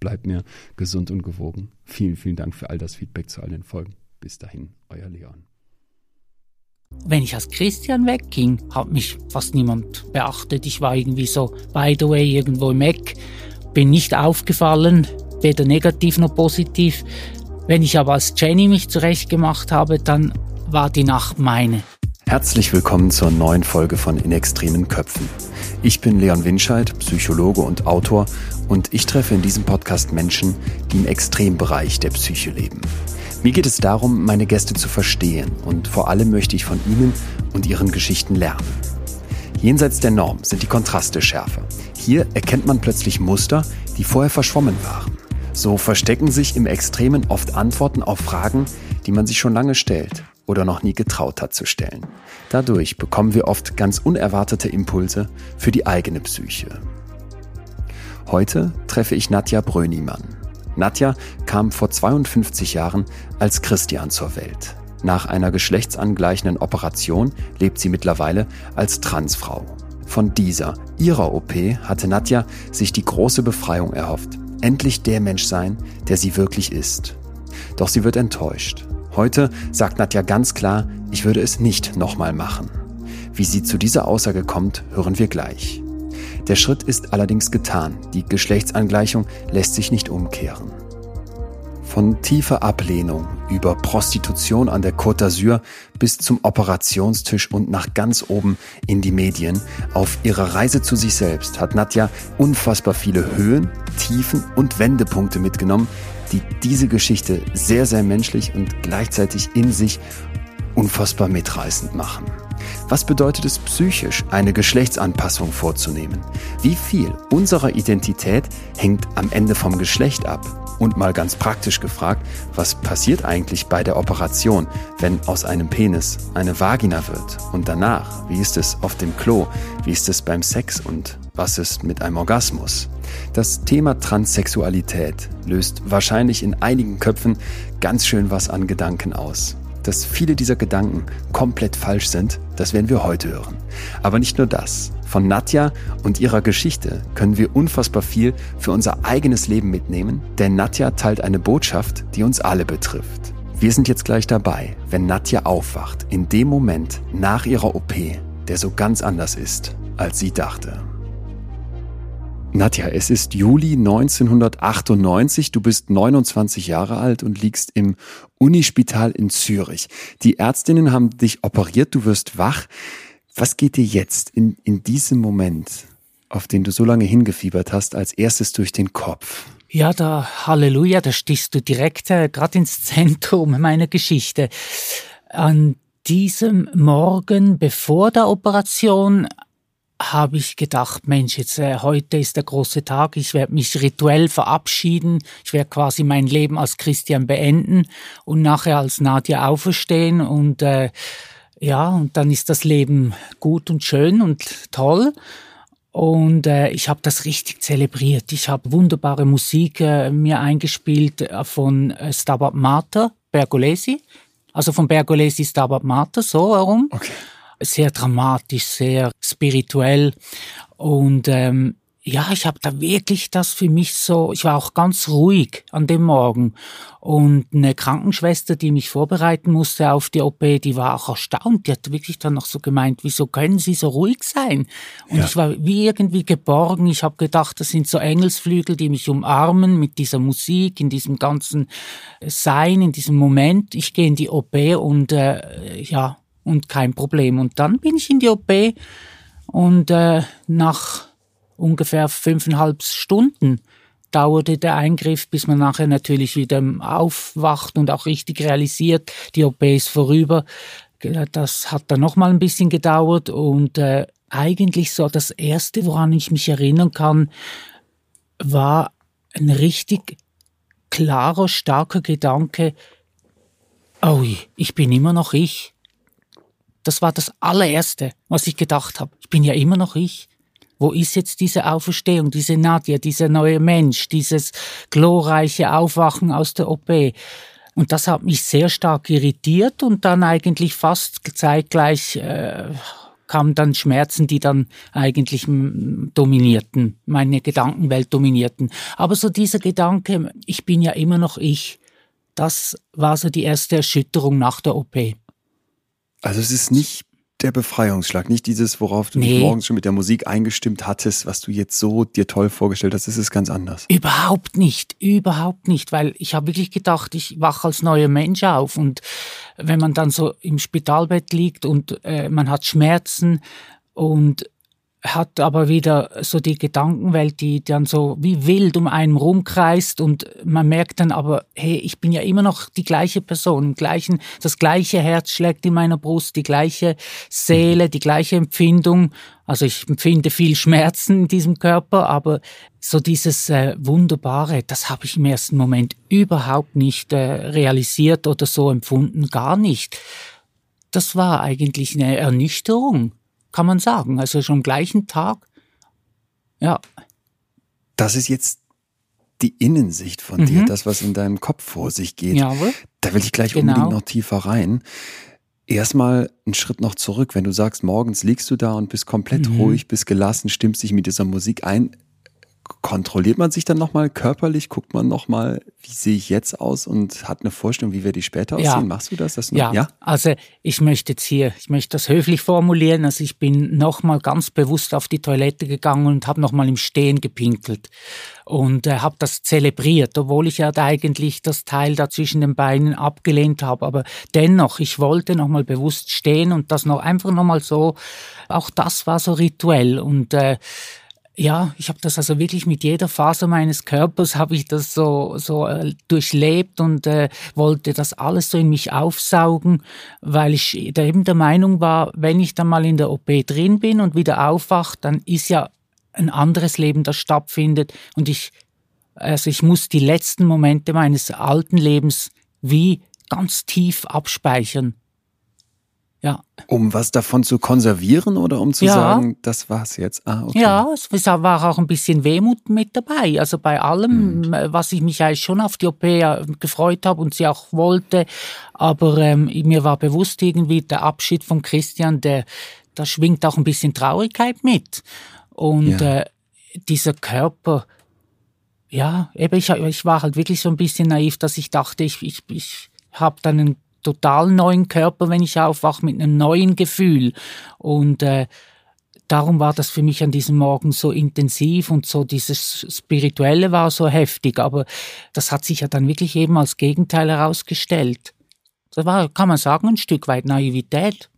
bleibt mir gesund und gewogen. Vielen, vielen Dank für all das Feedback zu all den Folgen. Bis dahin, euer Leon. Wenn ich als Christian wegging, hat mich fast niemand beachtet. Ich war irgendwie so, by the way, irgendwo im Eck, bin nicht aufgefallen, weder negativ noch positiv. Wenn ich aber als Jenny mich zurechtgemacht habe, dann war die Nacht meine. Herzlich willkommen zur neuen Folge von In extremen Köpfen. Ich bin Leon Winscheid, Psychologe und Autor und ich treffe in diesem Podcast Menschen, die im Extrembereich der Psyche leben. Mir geht es darum, meine Gäste zu verstehen und vor allem möchte ich von ihnen und ihren Geschichten lernen. Jenseits der Norm sind die Kontraste schärfer. Hier erkennt man plötzlich Muster, die vorher verschwommen waren. So verstecken sich im Extremen oft Antworten auf Fragen, die man sich schon lange stellt oder noch nie getraut hat zu stellen. Dadurch bekommen wir oft ganz unerwartete Impulse für die eigene Psyche. Heute treffe ich Nadja Brönimann. Nadja kam vor 52 Jahren als Christian zur Welt. Nach einer geschlechtsangleichenden Operation lebt sie mittlerweile als Transfrau. Von dieser, ihrer OP, hatte Nadja sich die große Befreiung erhofft. Endlich der Mensch sein, der sie wirklich ist. Doch sie wird enttäuscht. Heute sagt Nadja ganz klar, ich würde es nicht nochmal machen. Wie sie zu dieser Aussage kommt, hören wir gleich. Der Schritt ist allerdings getan. Die Geschlechtsangleichung lässt sich nicht umkehren. Von tiefer Ablehnung über Prostitution an der Côte d'Azur bis zum Operationstisch und nach ganz oben in die Medien. Auf ihrer Reise zu sich selbst hat Nadja unfassbar viele Höhen, Tiefen und Wendepunkte mitgenommen, die diese Geschichte sehr, sehr menschlich und gleichzeitig in sich unfassbar mitreißend machen. Was bedeutet es psychisch, eine Geschlechtsanpassung vorzunehmen? Wie viel unserer Identität hängt am Ende vom Geschlecht ab? Und mal ganz praktisch gefragt, was passiert eigentlich bei der Operation, wenn aus einem Penis eine Vagina wird? Und danach, wie ist es auf dem Klo? Wie ist es beim Sex? Und was ist mit einem Orgasmus? Das Thema Transsexualität löst wahrscheinlich in einigen Köpfen ganz schön was an Gedanken aus. Dass viele dieser Gedanken komplett falsch sind, das werden wir heute hören. Aber nicht nur das. Von Nadja und ihrer Geschichte können wir unfassbar viel für unser eigenes Leben mitnehmen, denn Nadja teilt eine Botschaft, die uns alle betrifft. Wir sind jetzt gleich dabei, wenn Nadja aufwacht, in dem Moment nach ihrer OP, der so ganz anders ist, als sie dachte. Nadja, es ist Juli 1998, du bist 29 Jahre alt und liegst im Unispital in Zürich. Die Ärztinnen haben dich operiert, du wirst wach. Was geht dir jetzt in, in diesem Moment, auf den du so lange hingefiebert hast, als erstes durch den Kopf? Ja, da Halleluja, da stichst du direkt äh, gerade ins Zentrum meiner Geschichte. An diesem Morgen bevor der Operation habe ich gedacht, Mensch, jetzt äh, heute ist der große Tag, ich werde mich rituell verabschieden, ich werde quasi mein Leben als Christian beenden und nachher als Nadja auferstehen und äh, ja, und dann ist das Leben gut und schön und toll. Und äh, ich habe das richtig zelebriert. Ich habe wunderbare Musik äh, mir eingespielt äh, von äh, Stabat Mater, Bergolesi. Also von Bergolesi Stabat Mater, so herum. Okay sehr dramatisch, sehr spirituell. Und ähm, ja, ich habe da wirklich das für mich so, ich war auch ganz ruhig an dem Morgen. Und eine Krankenschwester, die mich vorbereiten musste auf die OP, die war auch erstaunt. Die hat wirklich dann noch so gemeint, wieso können Sie so ruhig sein? Und ja. ich war wie irgendwie geborgen. Ich habe gedacht, das sind so Engelsflügel, die mich umarmen mit dieser Musik, in diesem ganzen Sein, in diesem Moment. Ich gehe in die OP und äh, ja, und kein Problem. Und dann bin ich in die OP und äh, nach ungefähr fünfeinhalb Stunden dauerte der Eingriff, bis man nachher natürlich wieder aufwacht und auch richtig realisiert, die OP ist vorüber. Das hat dann nochmal ein bisschen gedauert und äh, eigentlich so das Erste, woran ich mich erinnern kann, war ein richtig klarer, starker Gedanke, oh, ich bin immer noch ich. Das war das allererste, was ich gedacht habe. Ich bin ja immer noch ich. Wo ist jetzt diese Auferstehung, diese Nadja, dieser neue Mensch, dieses glorreiche Aufwachen aus der OP? Und das hat mich sehr stark irritiert und dann eigentlich fast zeitgleich äh, kamen dann Schmerzen, die dann eigentlich dominierten, meine Gedankenwelt dominierten. Aber so dieser Gedanke, ich bin ja immer noch ich, das war so die erste Erschütterung nach der OP. Also es ist nicht der Befreiungsschlag, nicht dieses, worauf du nee. dich morgens schon mit der Musik eingestimmt hattest, was du jetzt so dir toll vorgestellt hast, das ist ganz anders. Überhaupt nicht, überhaupt nicht, weil ich habe wirklich gedacht, ich wache als neuer Mensch auf und wenn man dann so im Spitalbett liegt und äh, man hat Schmerzen und hat aber wieder so die Gedankenwelt, die dann so wie wild um einen rumkreist und man merkt dann aber, hey, ich bin ja immer noch die gleiche Person, gleichen, das gleiche Herz schlägt in meiner Brust, die gleiche Seele, die gleiche Empfindung. Also ich empfinde viel Schmerzen in diesem Körper, aber so dieses äh, Wunderbare, das habe ich im ersten Moment überhaupt nicht äh, realisiert oder so empfunden, gar nicht. Das war eigentlich eine Ernüchterung kann man sagen. Also schon am gleichen Tag. Ja. Das ist jetzt die Innensicht von mhm. dir, das, was in deinem Kopf vor sich geht. Jawohl. Da will ich gleich genau. unbedingt noch tiefer rein. Erstmal einen Schritt noch zurück. Wenn du sagst, morgens liegst du da und bist komplett mhm. ruhig, bist gelassen, stimmst dich mit dieser Musik ein, kontrolliert man sich dann nochmal körperlich? Guckt man nochmal, wie sehe ich jetzt aus und hat eine Vorstellung, wie werde ich später aussehen? Ja. Machst du das? das ja. ja, also ich möchte jetzt hier, ich möchte das höflich formulieren. Also ich bin nochmal ganz bewusst auf die Toilette gegangen und habe nochmal im Stehen gepinkelt und äh, habe das zelebriert, obwohl ich ja eigentlich das Teil da zwischen den Beinen abgelehnt habe. Aber dennoch, ich wollte nochmal bewusst stehen und das noch einfach nochmal so, auch das war so rituell und äh, ja, ich habe das also wirklich mit jeder Faser meines Körpers habe ich das so so äh, durchlebt und äh, wollte das alles so in mich aufsaugen, weil ich eben der Meinung war, wenn ich dann mal in der OP drin bin und wieder aufwache, dann ist ja ein anderes Leben, das stattfindet. Und ich also ich muss die letzten Momente meines alten Lebens wie ganz tief abspeichern ja. Um was davon zu konservieren oder um zu ja. sagen, das war's jetzt? Ah, okay. Ja, es war auch ein bisschen Wehmut mit dabei. Also bei allem, hm. was ich mich eigentlich schon auf die OP äh, gefreut habe und sie auch wollte. Aber ähm, mir war bewusst irgendwie der Abschied von Christian, der, da schwingt auch ein bisschen Traurigkeit mit. Und ja. äh, dieser Körper, ja, eben ich, ich war halt wirklich so ein bisschen naiv, dass ich dachte, ich, ich, ich habe dann einen total neuen Körper, wenn ich aufwache, mit einem neuen Gefühl. Und äh, darum war das für mich an diesem Morgen so intensiv und so dieses Spirituelle war so heftig. Aber das hat sich ja dann wirklich eben als Gegenteil herausgestellt. Das war, kann man sagen, ein Stück weit Naivität.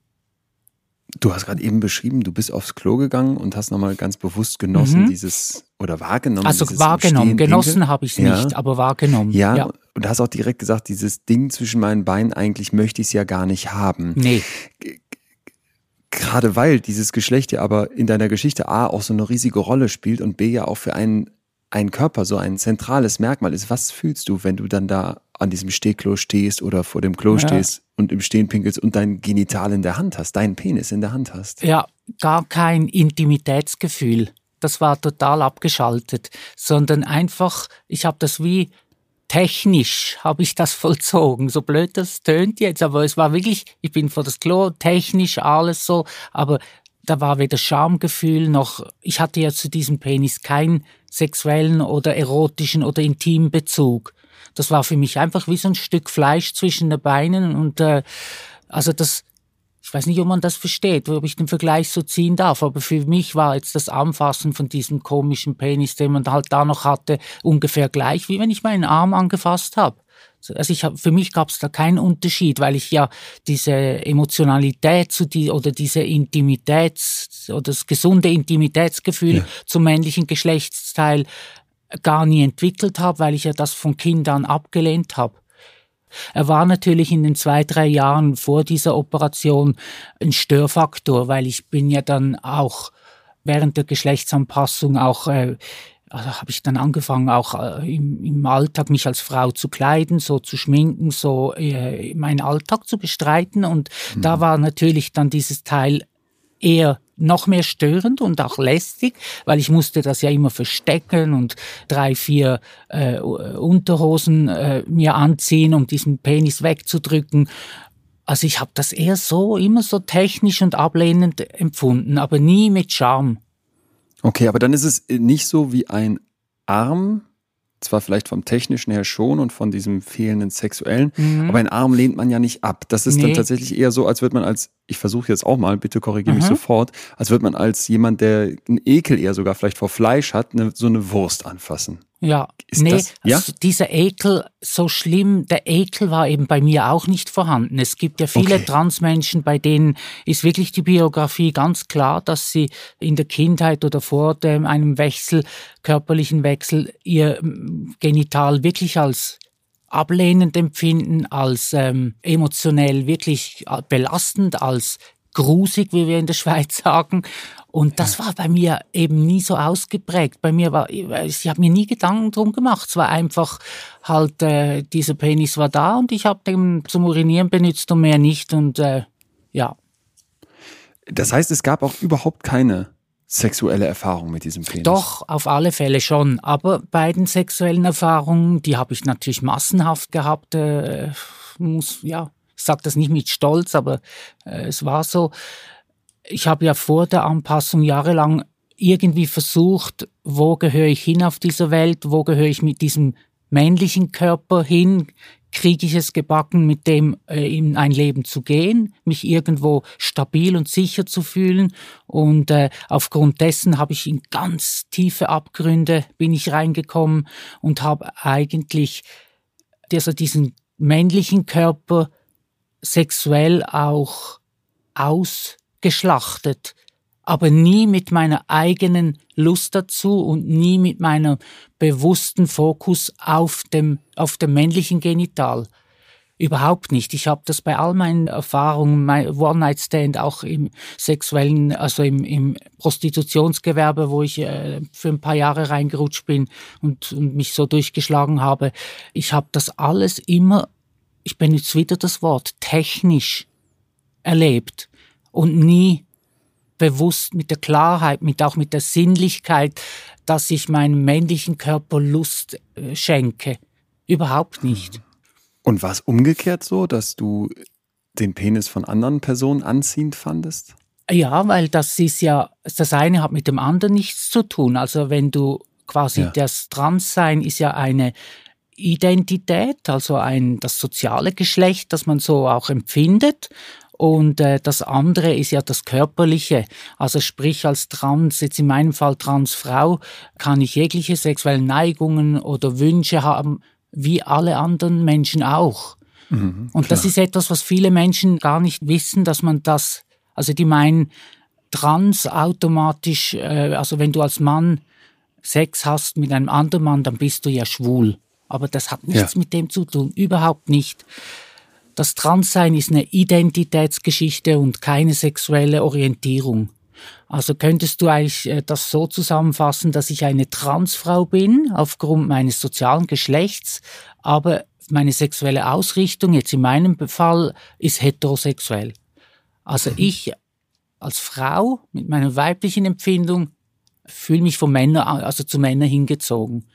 Du hast gerade eben beschrieben, du bist aufs Klo gegangen und hast nochmal ganz bewusst genossen, mhm. dieses oder wahrgenommen. Also wahrgenommen, genossen habe ich es ja. nicht, aber wahrgenommen. Ja, ja, und hast auch direkt gesagt, dieses Ding zwischen meinen Beinen, eigentlich möchte ich es ja gar nicht haben. Nee. Gerade weil dieses Geschlecht ja aber in deiner Geschichte A auch so eine riesige Rolle spielt und B ja auch für einen, einen Körper so ein zentrales Merkmal ist. Was fühlst du, wenn du dann da an diesem Stehklo stehst oder vor dem Klo ja. stehst und im Stehen pinkelst und dein Genital in der Hand hast, deinen Penis in der Hand hast. Ja, gar kein Intimitätsgefühl. Das war total abgeschaltet, sondern einfach, ich habe das wie technisch habe ich das vollzogen. So blöd das tönt jetzt, aber es war wirklich, ich bin vor das Klo, technisch alles so, aber da war weder Schamgefühl noch, ich hatte ja zu diesem Penis keinen sexuellen oder erotischen oder intimen Bezug. Das war für mich einfach wie so ein Stück Fleisch zwischen den Beinen und äh, also das, ich weiß nicht, ob man das versteht, ob ich den Vergleich so ziehen darf, aber für mich war jetzt das Anfassen von diesem komischen Penis, den man halt da noch hatte, ungefähr gleich, wie wenn ich meinen Arm angefasst habe. Also ich hab, für mich gab es da keinen Unterschied, weil ich ja diese Emotionalität zu die oder diese Intimitäts oder das gesunde Intimitätsgefühl ja. zum männlichen Geschlechtsteil gar nie entwickelt habe, weil ich ja das von Kindern abgelehnt habe. Er war natürlich in den zwei, drei Jahren vor dieser Operation ein Störfaktor, weil ich bin ja dann auch während der Geschlechtsanpassung auch äh, also habe ich dann angefangen, auch äh, im, im, Alltag mich als Frau zu kleiden, so zu schminken, so äh, meinen Alltag zu bestreiten. Und mhm. da war natürlich dann dieses Teil eher noch mehr störend und auch lästig, weil ich musste das ja immer verstecken und drei, vier äh, Unterhosen äh, mir anziehen, um diesen Penis wegzudrücken. Also ich habe das eher so, immer so technisch und ablehnend empfunden, aber nie mit Charme. Okay, aber dann ist es nicht so wie ein Arm, zwar vielleicht vom technischen her schon und von diesem fehlenden sexuellen, mhm. aber ein Arm lehnt man ja nicht ab. Das ist nee. dann tatsächlich eher so, als würde man als, ich versuche jetzt auch mal, bitte korrigiere mich sofort, als würde man als jemand, der einen Ekel eher sogar vielleicht vor Fleisch hat, eine, so eine Wurst anfassen. Ja, ist nee, das, ja? Dieser Ekel, so schlimm, der Ekel war eben bei mir auch nicht vorhanden. Es gibt ja viele okay. Transmenschen, bei denen ist wirklich die Biografie ganz klar, dass sie in der Kindheit oder vor dem, einem Wechsel, körperlichen Wechsel, ihr Genital wirklich als ablehnend empfinden, als ähm, emotionell wirklich belastend, als grusig, wie wir in der Schweiz sagen. Und das war bei mir eben nie so ausgeprägt. Bei mir war, ich habe mir nie Gedanken drum gemacht. Es war einfach halt, äh, dieser Penis war da und ich habe den zum Urinieren benutzt und mehr nicht. Und äh, ja. Das heißt, es gab auch überhaupt keine sexuelle Erfahrung mit diesem Penis? Doch, auf alle Fälle schon. Aber bei den sexuellen Erfahrungen, die habe ich natürlich massenhaft gehabt. Äh, muss, ja, sage das nicht mit Stolz, aber äh, es war so ich habe ja vor der Anpassung jahrelang irgendwie versucht, wo gehöre ich hin auf dieser Welt, wo gehöre ich mit diesem männlichen Körper hin, kriege ich es gebacken, mit dem äh, in ein Leben zu gehen, mich irgendwo stabil und sicher zu fühlen. Und äh, aufgrund dessen habe ich in ganz tiefe Abgründe bin ich reingekommen und habe eigentlich also diesen männlichen Körper sexuell auch aus geschlachtet, aber nie mit meiner eigenen Lust dazu und nie mit meinem bewussten Fokus auf dem, auf dem männlichen Genital. Überhaupt nicht. Ich habe das bei all meinen Erfahrungen, mein One-Night-Stand, auch im sexuellen, also im, im Prostitutionsgewerbe, wo ich äh, für ein paar Jahre reingerutscht bin und, und mich so durchgeschlagen habe. Ich habe das alles immer, ich benutze wieder das Wort, technisch erlebt und nie bewusst mit der Klarheit, mit auch mit der Sinnlichkeit, dass ich meinem männlichen Körper Lust äh, schenke. Überhaupt nicht. Und war es umgekehrt so, dass du den Penis von anderen Personen anziehend fandest? Ja, weil das ist ja, das eine hat mit dem anderen nichts zu tun. Also wenn du quasi ja. das Transsein ist ja eine Identität, also ein das soziale Geschlecht, das man so auch empfindet. Und äh, das andere ist ja das Körperliche. Also sprich als Trans, jetzt in meinem Fall Transfrau, kann ich jegliche sexuellen Neigungen oder Wünsche haben, wie alle anderen Menschen auch. Mhm, und das ist etwas, was viele Menschen gar nicht wissen, dass man das, also die meinen, trans automatisch, äh, also wenn du als Mann Sex hast mit einem anderen Mann, dann bist du ja schwul. Aber das hat nichts ja. mit dem zu tun, überhaupt nicht. Das Transsein ist eine Identitätsgeschichte und keine sexuelle Orientierung. Also könntest du eigentlich äh, das so zusammenfassen, dass ich eine Transfrau bin aufgrund meines sozialen Geschlechts, aber meine sexuelle Ausrichtung, jetzt in meinem Fall, ist heterosexuell. Also mhm. ich als Frau mit meiner weiblichen Empfindung fühle mich von Männern, also zu Männern hingezogen.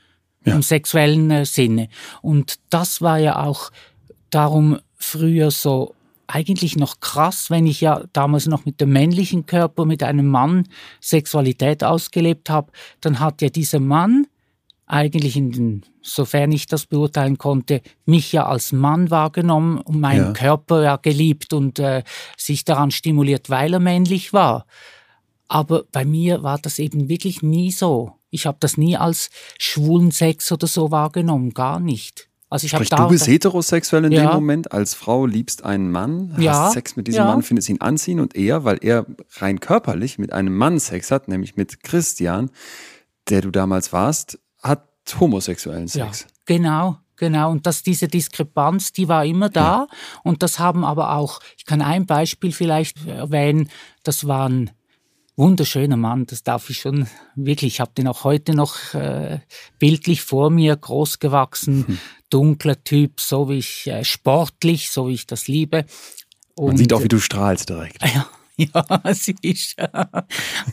Ja. Im sexuellen äh, Sinne. Und das war ja auch darum früher so eigentlich noch krass, wenn ich ja damals noch mit dem männlichen Körper, mit einem Mann Sexualität ausgelebt habe, dann hat ja dieser Mann eigentlich in den, sofern ich das beurteilen konnte, mich ja als Mann wahrgenommen und meinen ja. Körper ja geliebt und äh, sich daran stimuliert, weil er männlich war. Aber bei mir war das eben wirklich nie so. Ich habe das nie als schwulen Sex oder so wahrgenommen, gar nicht. Also ich Sprich, da, du bist heterosexuell in ja. dem Moment, als Frau liebst einen Mann, hast ja. Sex mit diesem ja. Mann, findest ihn anziehen und er, weil er rein körperlich mit einem Mann Sex hat, nämlich mit Christian, der du damals warst, hat homosexuellen Sex. Ja, genau, genau. Und dass diese Diskrepanz, die war immer da. Und das haben aber auch, ich kann ein Beispiel vielleicht erwähnen, das war ein wunderschöner Mann, das darf ich schon wirklich, ich habe den auch heute noch äh, bildlich vor mir, groß gewachsen, hm. dunkler Typ, so wie ich, äh, sportlich, so wie ich das liebe. Und, Man sieht auch, wie du strahlst direkt. Ja, ja, siehst.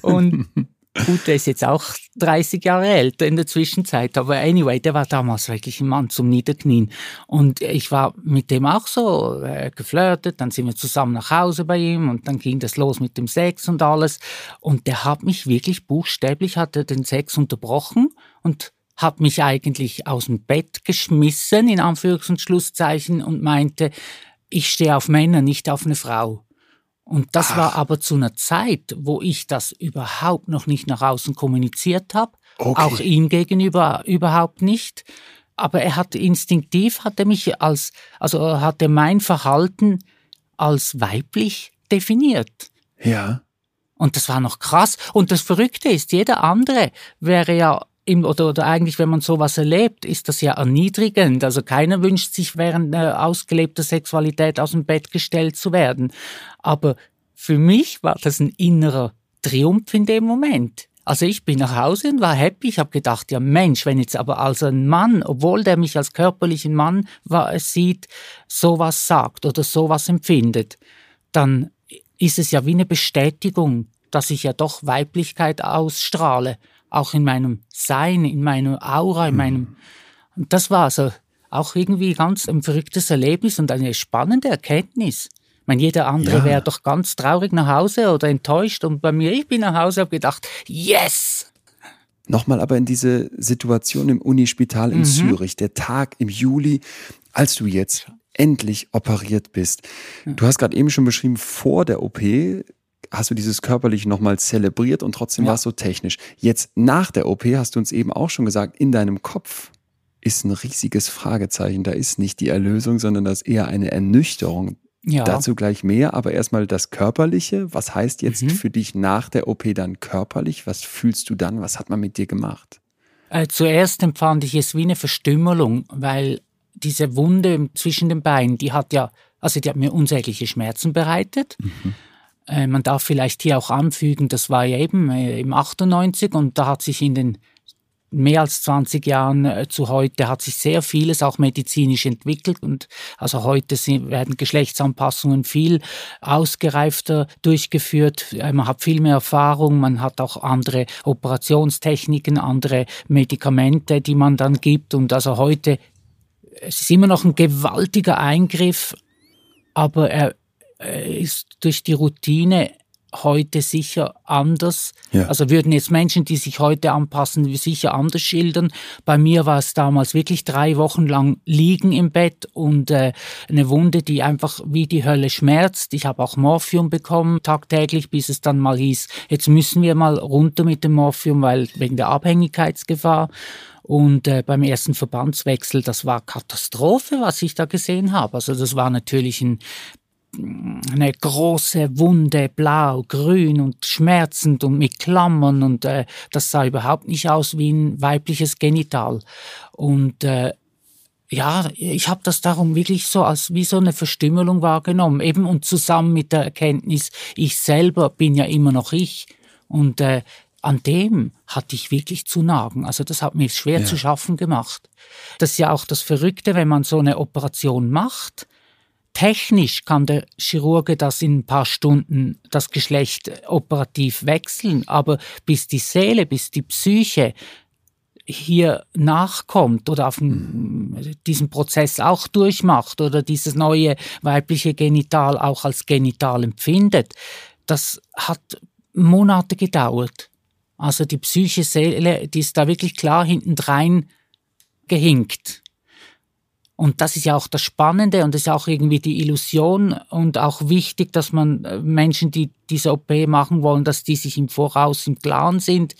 Und Gut, der ist jetzt auch 30 Jahre älter in der Zwischenzeit, aber anyway, der war damals wirklich ein Mann zum Niederknien. Und ich war mit dem auch so äh, geflirtet, dann sind wir zusammen nach Hause bei ihm und dann ging das los mit dem Sex und alles. Und der hat mich wirklich buchstäblich, hat er den Sex unterbrochen und hat mich eigentlich aus dem Bett geschmissen, in Anführungs- und Schlusszeichen, und meinte, ich stehe auf Männer, nicht auf eine Frau. Und das Ach. war aber zu einer Zeit, wo ich das überhaupt noch nicht nach außen kommuniziert habe, okay. auch ihm gegenüber überhaupt nicht. Aber er hat instinktiv, hat er mich als, also hat er mein Verhalten als weiblich definiert. Ja. Und das war noch krass. Und das Verrückte ist, jeder andere wäre ja im, oder, oder eigentlich, wenn man sowas erlebt, ist das ja erniedrigend. Also keiner wünscht sich während äh, ausgelebter Sexualität aus dem Bett gestellt zu werden. Aber für mich war das ein innerer Triumph in dem Moment. Also ich bin nach Hause und war happy. Ich habe gedacht, ja Mensch, wenn jetzt aber als ein Mann, obwohl der mich als körperlichen Mann war, sieht, sowas sagt oder sowas empfindet, dann ist es ja wie eine Bestätigung, dass ich ja doch Weiblichkeit ausstrahle auch in meinem Sein, in meiner Aura, in meinem. Und das war also auch irgendwie ganz ein verrücktes Erlebnis und eine spannende Erkenntnis. Ich meine, jeder andere ja. wäre doch ganz traurig nach Hause oder enttäuscht. Und bei mir, ich bin nach Hause, habe gedacht, yes! Nochmal aber in diese Situation im Unispital in mhm. Zürich, der Tag im Juli, als du jetzt endlich operiert bist. Du hast gerade eben schon beschrieben, vor der OP hast du dieses körperlich nochmal zelebriert und trotzdem ja. war es so technisch. Jetzt nach der OP hast du uns eben auch schon gesagt, in deinem Kopf ist ein riesiges Fragezeichen. Da ist nicht die Erlösung, sondern das ist eher eine Ernüchterung. Ja. Dazu gleich mehr, aber erstmal das Körperliche. Was heißt jetzt mhm. für dich nach der OP dann körperlich? Was fühlst du dann? Was hat man mit dir gemacht? Äh, zuerst empfand ich es wie eine Verstümmelung, weil diese Wunde zwischen den Beinen, die hat ja, also die hat mir unsägliche Schmerzen bereitet. Mhm. Äh, man darf vielleicht hier auch anfügen, das war ja eben äh, im 98 und da hat sich in den mehr als 20 Jahren äh, zu heute hat sich sehr vieles auch medizinisch entwickelt und also heute werden Geschlechtsanpassungen viel ausgereifter durchgeführt. Man hat viel mehr Erfahrung, man hat auch andere Operationstechniken, andere Medikamente, die man dann gibt und also heute es ist immer noch ein gewaltiger Eingriff, aber er ist durch die Routine heute sicher anders. Ja. Also würden jetzt Menschen, die sich heute anpassen, sicher anders schildern. Bei mir war es damals wirklich drei Wochen lang liegen im Bett und äh, eine Wunde, die einfach wie die Hölle schmerzt. Ich habe auch Morphium bekommen tagtäglich, bis es dann mal hieß, jetzt müssen wir mal runter mit dem Morphium, weil wegen der Abhängigkeitsgefahr. Und äh, beim ersten Verbandswechsel, das war Katastrophe, was ich da gesehen habe. Also das war natürlich ein eine große Wunde, blau, grün und schmerzend und mit Klammern und äh, das sah überhaupt nicht aus wie ein weibliches Genital. Und äh, ja, ich habe das darum wirklich so als wie so eine Verstümmelung wahrgenommen, eben und zusammen mit der Erkenntnis, ich selber bin ja immer noch ich und äh, an dem hatte ich wirklich zu nagen. Also das hat mir schwer ja. zu schaffen gemacht. Das ist ja auch das Verrückte, wenn man so eine Operation macht Technisch kann der Chirurge das in ein paar Stunden das Geschlecht operativ wechseln, aber bis die Seele, bis die Psyche hier nachkommt oder auf diesen Prozess auch durchmacht oder dieses neue weibliche Genital auch als Genital empfindet, das hat Monate gedauert. Also die psychische Seele, die ist da wirklich klar hintendrein gehinkt. Und das ist ja auch das Spannende und das ist auch irgendwie die Illusion und auch wichtig, dass man äh, Menschen, die diese OP machen wollen, dass die sich im Voraus im Klaren sind,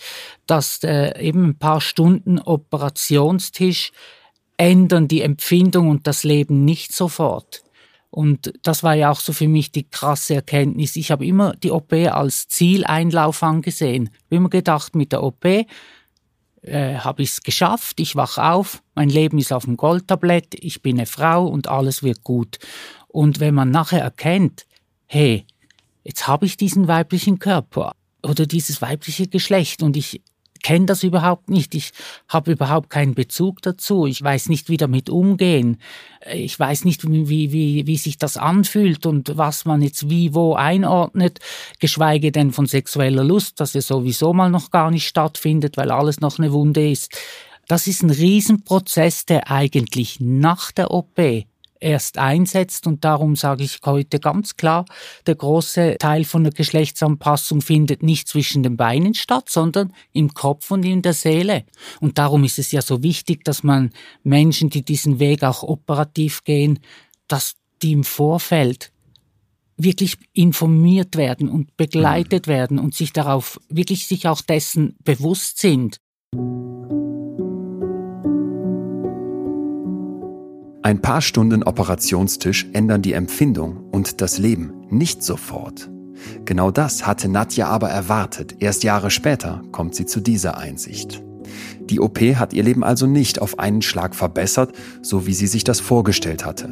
dass äh, eben ein paar Stunden Operationstisch ändern die Empfindung und das Leben nicht sofort. Und das war ja auch so für mich die krasse Erkenntnis. Ich habe immer die OP als Zieleinlauf angesehen. Ich habe immer gedacht, mit der OP äh, habe ich es geschafft, ich wach auf, mein Leben ist auf dem Goldtablett, ich bin eine Frau und alles wird gut. Und wenn man nachher erkennt, hey, jetzt habe ich diesen weiblichen Körper oder dieses weibliche Geschlecht und ich kenne das überhaupt nicht. Ich habe überhaupt keinen Bezug dazu. Ich weiß nicht, wie damit umgehen. Ich weiß nicht, wie, wie, wie sich das anfühlt und was man jetzt wie wo einordnet, geschweige denn von sexueller Lust, dass ja sowieso mal noch gar nicht stattfindet, weil alles noch eine Wunde ist. Das ist ein Riesenprozess, der eigentlich nach der OP erst einsetzt. Und darum sage ich heute ganz klar, der große Teil von der Geschlechtsanpassung findet nicht zwischen den Beinen statt, sondern im Kopf und in der Seele. Und darum ist es ja so wichtig, dass man Menschen, die diesen Weg auch operativ gehen, dass die im Vorfeld wirklich informiert werden und begleitet werden und sich darauf wirklich sich auch dessen bewusst sind. Ein paar Stunden Operationstisch ändern die Empfindung und das Leben nicht sofort. Genau das hatte Nadja aber erwartet. Erst Jahre später kommt sie zu dieser Einsicht. Die OP hat ihr Leben also nicht auf einen Schlag verbessert, so wie sie sich das vorgestellt hatte.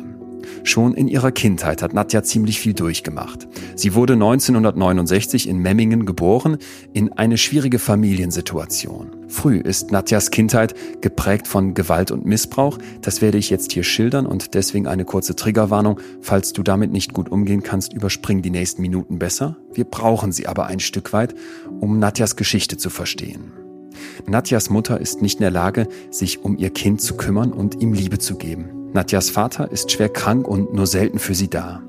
Schon in ihrer Kindheit hat Nadja ziemlich viel durchgemacht. Sie wurde 1969 in Memmingen geboren, in eine schwierige Familiensituation. Früh ist Nadjas Kindheit geprägt von Gewalt und Missbrauch. Das werde ich jetzt hier schildern und deswegen eine kurze Triggerwarnung. Falls du damit nicht gut umgehen kannst, überspring die nächsten Minuten besser. Wir brauchen sie aber ein Stück weit, um Nadjas Geschichte zu verstehen. Nadjas Mutter ist nicht in der Lage, sich um ihr Kind zu kümmern und ihm Liebe zu geben. Nadjas Vater ist schwer krank und nur selten für sie da.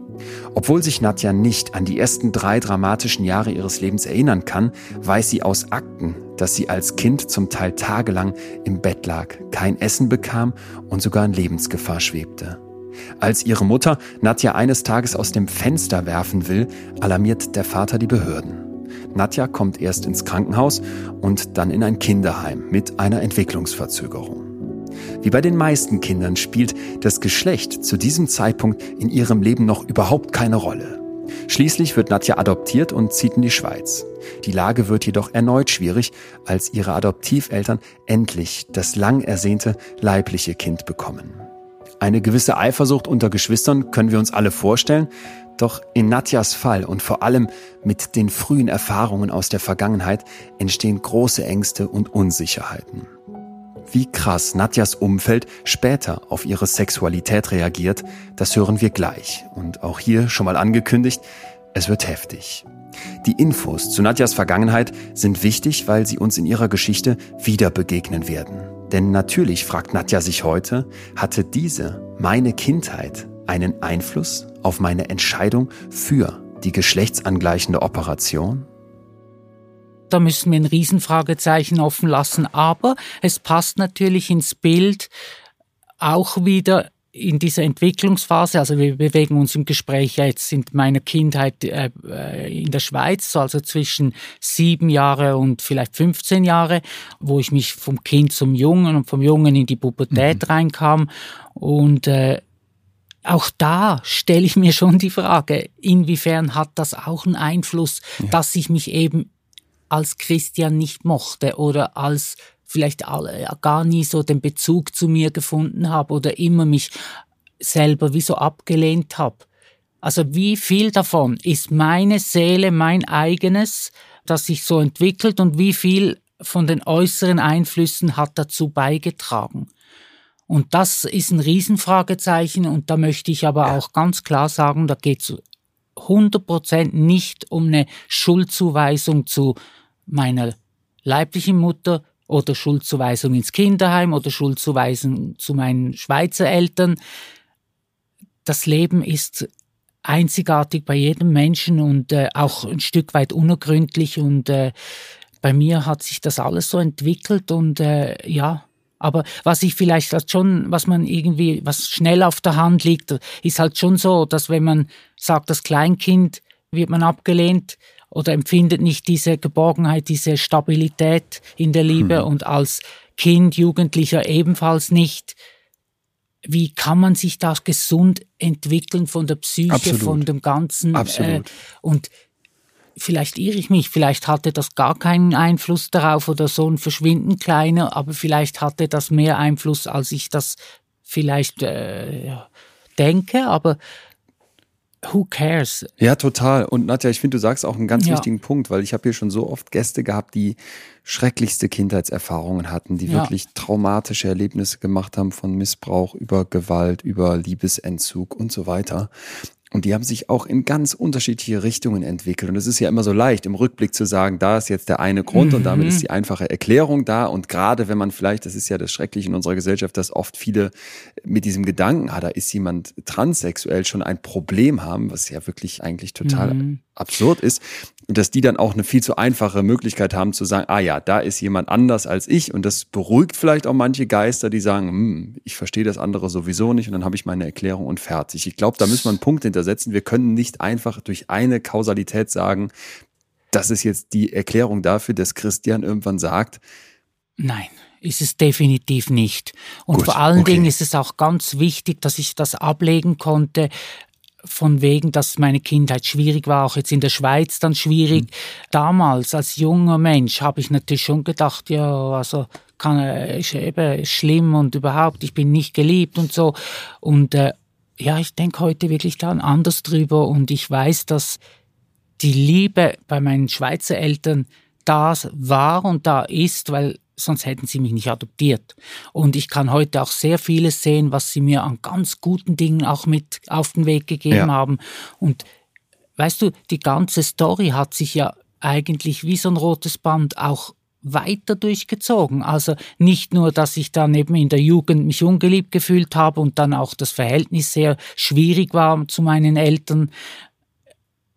Obwohl sich Nadja nicht an die ersten drei dramatischen Jahre ihres Lebens erinnern kann, weiß sie aus Akten, dass sie als Kind zum Teil tagelang im Bett lag, kein Essen bekam und sogar in Lebensgefahr schwebte. Als ihre Mutter Nadja eines Tages aus dem Fenster werfen will, alarmiert der Vater die Behörden. Nadja kommt erst ins Krankenhaus und dann in ein Kinderheim mit einer Entwicklungsverzögerung. Wie bei den meisten Kindern spielt das Geschlecht zu diesem Zeitpunkt in ihrem Leben noch überhaupt keine Rolle. Schließlich wird Nadja adoptiert und zieht in die Schweiz. Die Lage wird jedoch erneut schwierig, als ihre Adoptiveltern endlich das lang ersehnte leibliche Kind bekommen. Eine gewisse Eifersucht unter Geschwistern können wir uns alle vorstellen, doch in Nadjas Fall und vor allem mit den frühen Erfahrungen aus der Vergangenheit entstehen große Ängste und Unsicherheiten. Wie krass Nadjas Umfeld später auf ihre Sexualität reagiert, das hören wir gleich. Und auch hier schon mal angekündigt, es wird heftig. Die Infos zu Nadjas Vergangenheit sind wichtig, weil sie uns in ihrer Geschichte wieder begegnen werden. Denn natürlich fragt Nadja sich heute, hatte diese, meine Kindheit, einen Einfluss auf meine Entscheidung für die geschlechtsangleichende Operation? Da müssen wir ein Riesenfragezeichen offen lassen. Aber es passt natürlich ins Bild auch wieder in dieser Entwicklungsphase, also wir bewegen uns im Gespräch jetzt in meiner Kindheit äh, in der Schweiz, also zwischen sieben Jahre und vielleicht 15 Jahre, wo ich mich vom Kind zum Jungen und vom Jungen in die Pubertät mhm. reinkam. Und äh, auch da stelle ich mir schon die Frage, inwiefern hat das auch einen Einfluss, ja. dass ich mich eben als Christian nicht mochte oder als vielleicht gar nie so den Bezug zu mir gefunden habe oder immer mich selber wie so abgelehnt habe. Also wie viel davon ist meine Seele, mein eigenes, das sich so entwickelt und wie viel von den äußeren Einflüssen hat dazu beigetragen? Und das ist ein Riesenfragezeichen und da möchte ich aber auch ganz klar sagen, da geht es 100% nicht um eine Schuldzuweisung zu meiner leiblichen Mutter oder Schuldzuweisung ins Kinderheim oder Schuldzuweisung zu meinen Schweizer Eltern. Das Leben ist einzigartig bei jedem Menschen und äh, auch ein Stück weit unergründlich und äh, bei mir hat sich das alles so entwickelt und äh, ja, aber was ich vielleicht halt schon, was man irgendwie, was schnell auf der Hand liegt, ist halt schon so, dass wenn man sagt, das Kleinkind wird man abgelehnt oder empfindet nicht diese Geborgenheit, diese Stabilität in der Liebe hm. und als Kind, Jugendlicher ebenfalls nicht. Wie kann man sich da gesund entwickeln von der Psyche, Absolut. von dem Ganzen? Absolut. Äh, und vielleicht irre ich mich, vielleicht hatte das gar keinen Einfluss darauf oder so ein Verschwinden kleiner, aber vielleicht hatte das mehr Einfluss, als ich das vielleicht äh, denke, aber who cares? Ja, total. Und Nadja, ich finde, du sagst auch einen ganz ja. wichtigen Punkt, weil ich habe hier schon so oft Gäste gehabt, die schrecklichste Kindheitserfahrungen hatten, die ja. wirklich traumatische Erlebnisse gemacht haben von Missbrauch über Gewalt, über Liebesentzug und so weiter. Und die haben sich auch in ganz unterschiedliche Richtungen entwickelt. Und es ist ja immer so leicht, im Rückblick zu sagen, da ist jetzt der eine Grund mhm. und damit ist mhm. die einfache Erklärung da. Und gerade wenn man vielleicht, das ist ja das Schreckliche in unserer Gesellschaft, dass oft viele mit diesem Gedanken, ah, da ist jemand transsexuell, schon ein Problem haben, was ja wirklich eigentlich total mhm. Absurd ist. Dass die dann auch eine viel zu einfache Möglichkeit haben zu sagen, ah ja, da ist jemand anders als ich. Und das beruhigt vielleicht auch manche Geister, die sagen, hm, ich verstehe das andere sowieso nicht und dann habe ich meine Erklärung und fertig. Ich glaube, da müssen wir einen Punkt hintersetzen. Wir können nicht einfach durch eine Kausalität sagen, das ist jetzt die Erklärung dafür, dass Christian irgendwann sagt. Nein, ist es definitiv nicht. Und Gut, vor allen okay. Dingen ist es auch ganz wichtig, dass ich das ablegen konnte, von wegen, dass meine Kindheit schwierig war, auch jetzt in der Schweiz dann schwierig. Mhm. Damals als junger Mensch habe ich natürlich schon gedacht, ja, also kann ist eben schlimm und überhaupt, ich bin nicht geliebt und so. Und äh, ja, ich denke heute wirklich dann anders drüber und ich weiß, dass die Liebe bei meinen Schweizer Eltern da war und da ist, weil sonst hätten sie mich nicht adoptiert. Und ich kann heute auch sehr vieles sehen, was sie mir an ganz guten Dingen auch mit auf den Weg gegeben ja. haben. Und weißt du, die ganze Story hat sich ja eigentlich wie so ein rotes Band auch weiter durchgezogen. Also nicht nur, dass ich dann eben in der Jugend mich ungeliebt gefühlt habe und dann auch das Verhältnis sehr schwierig war zu meinen Eltern.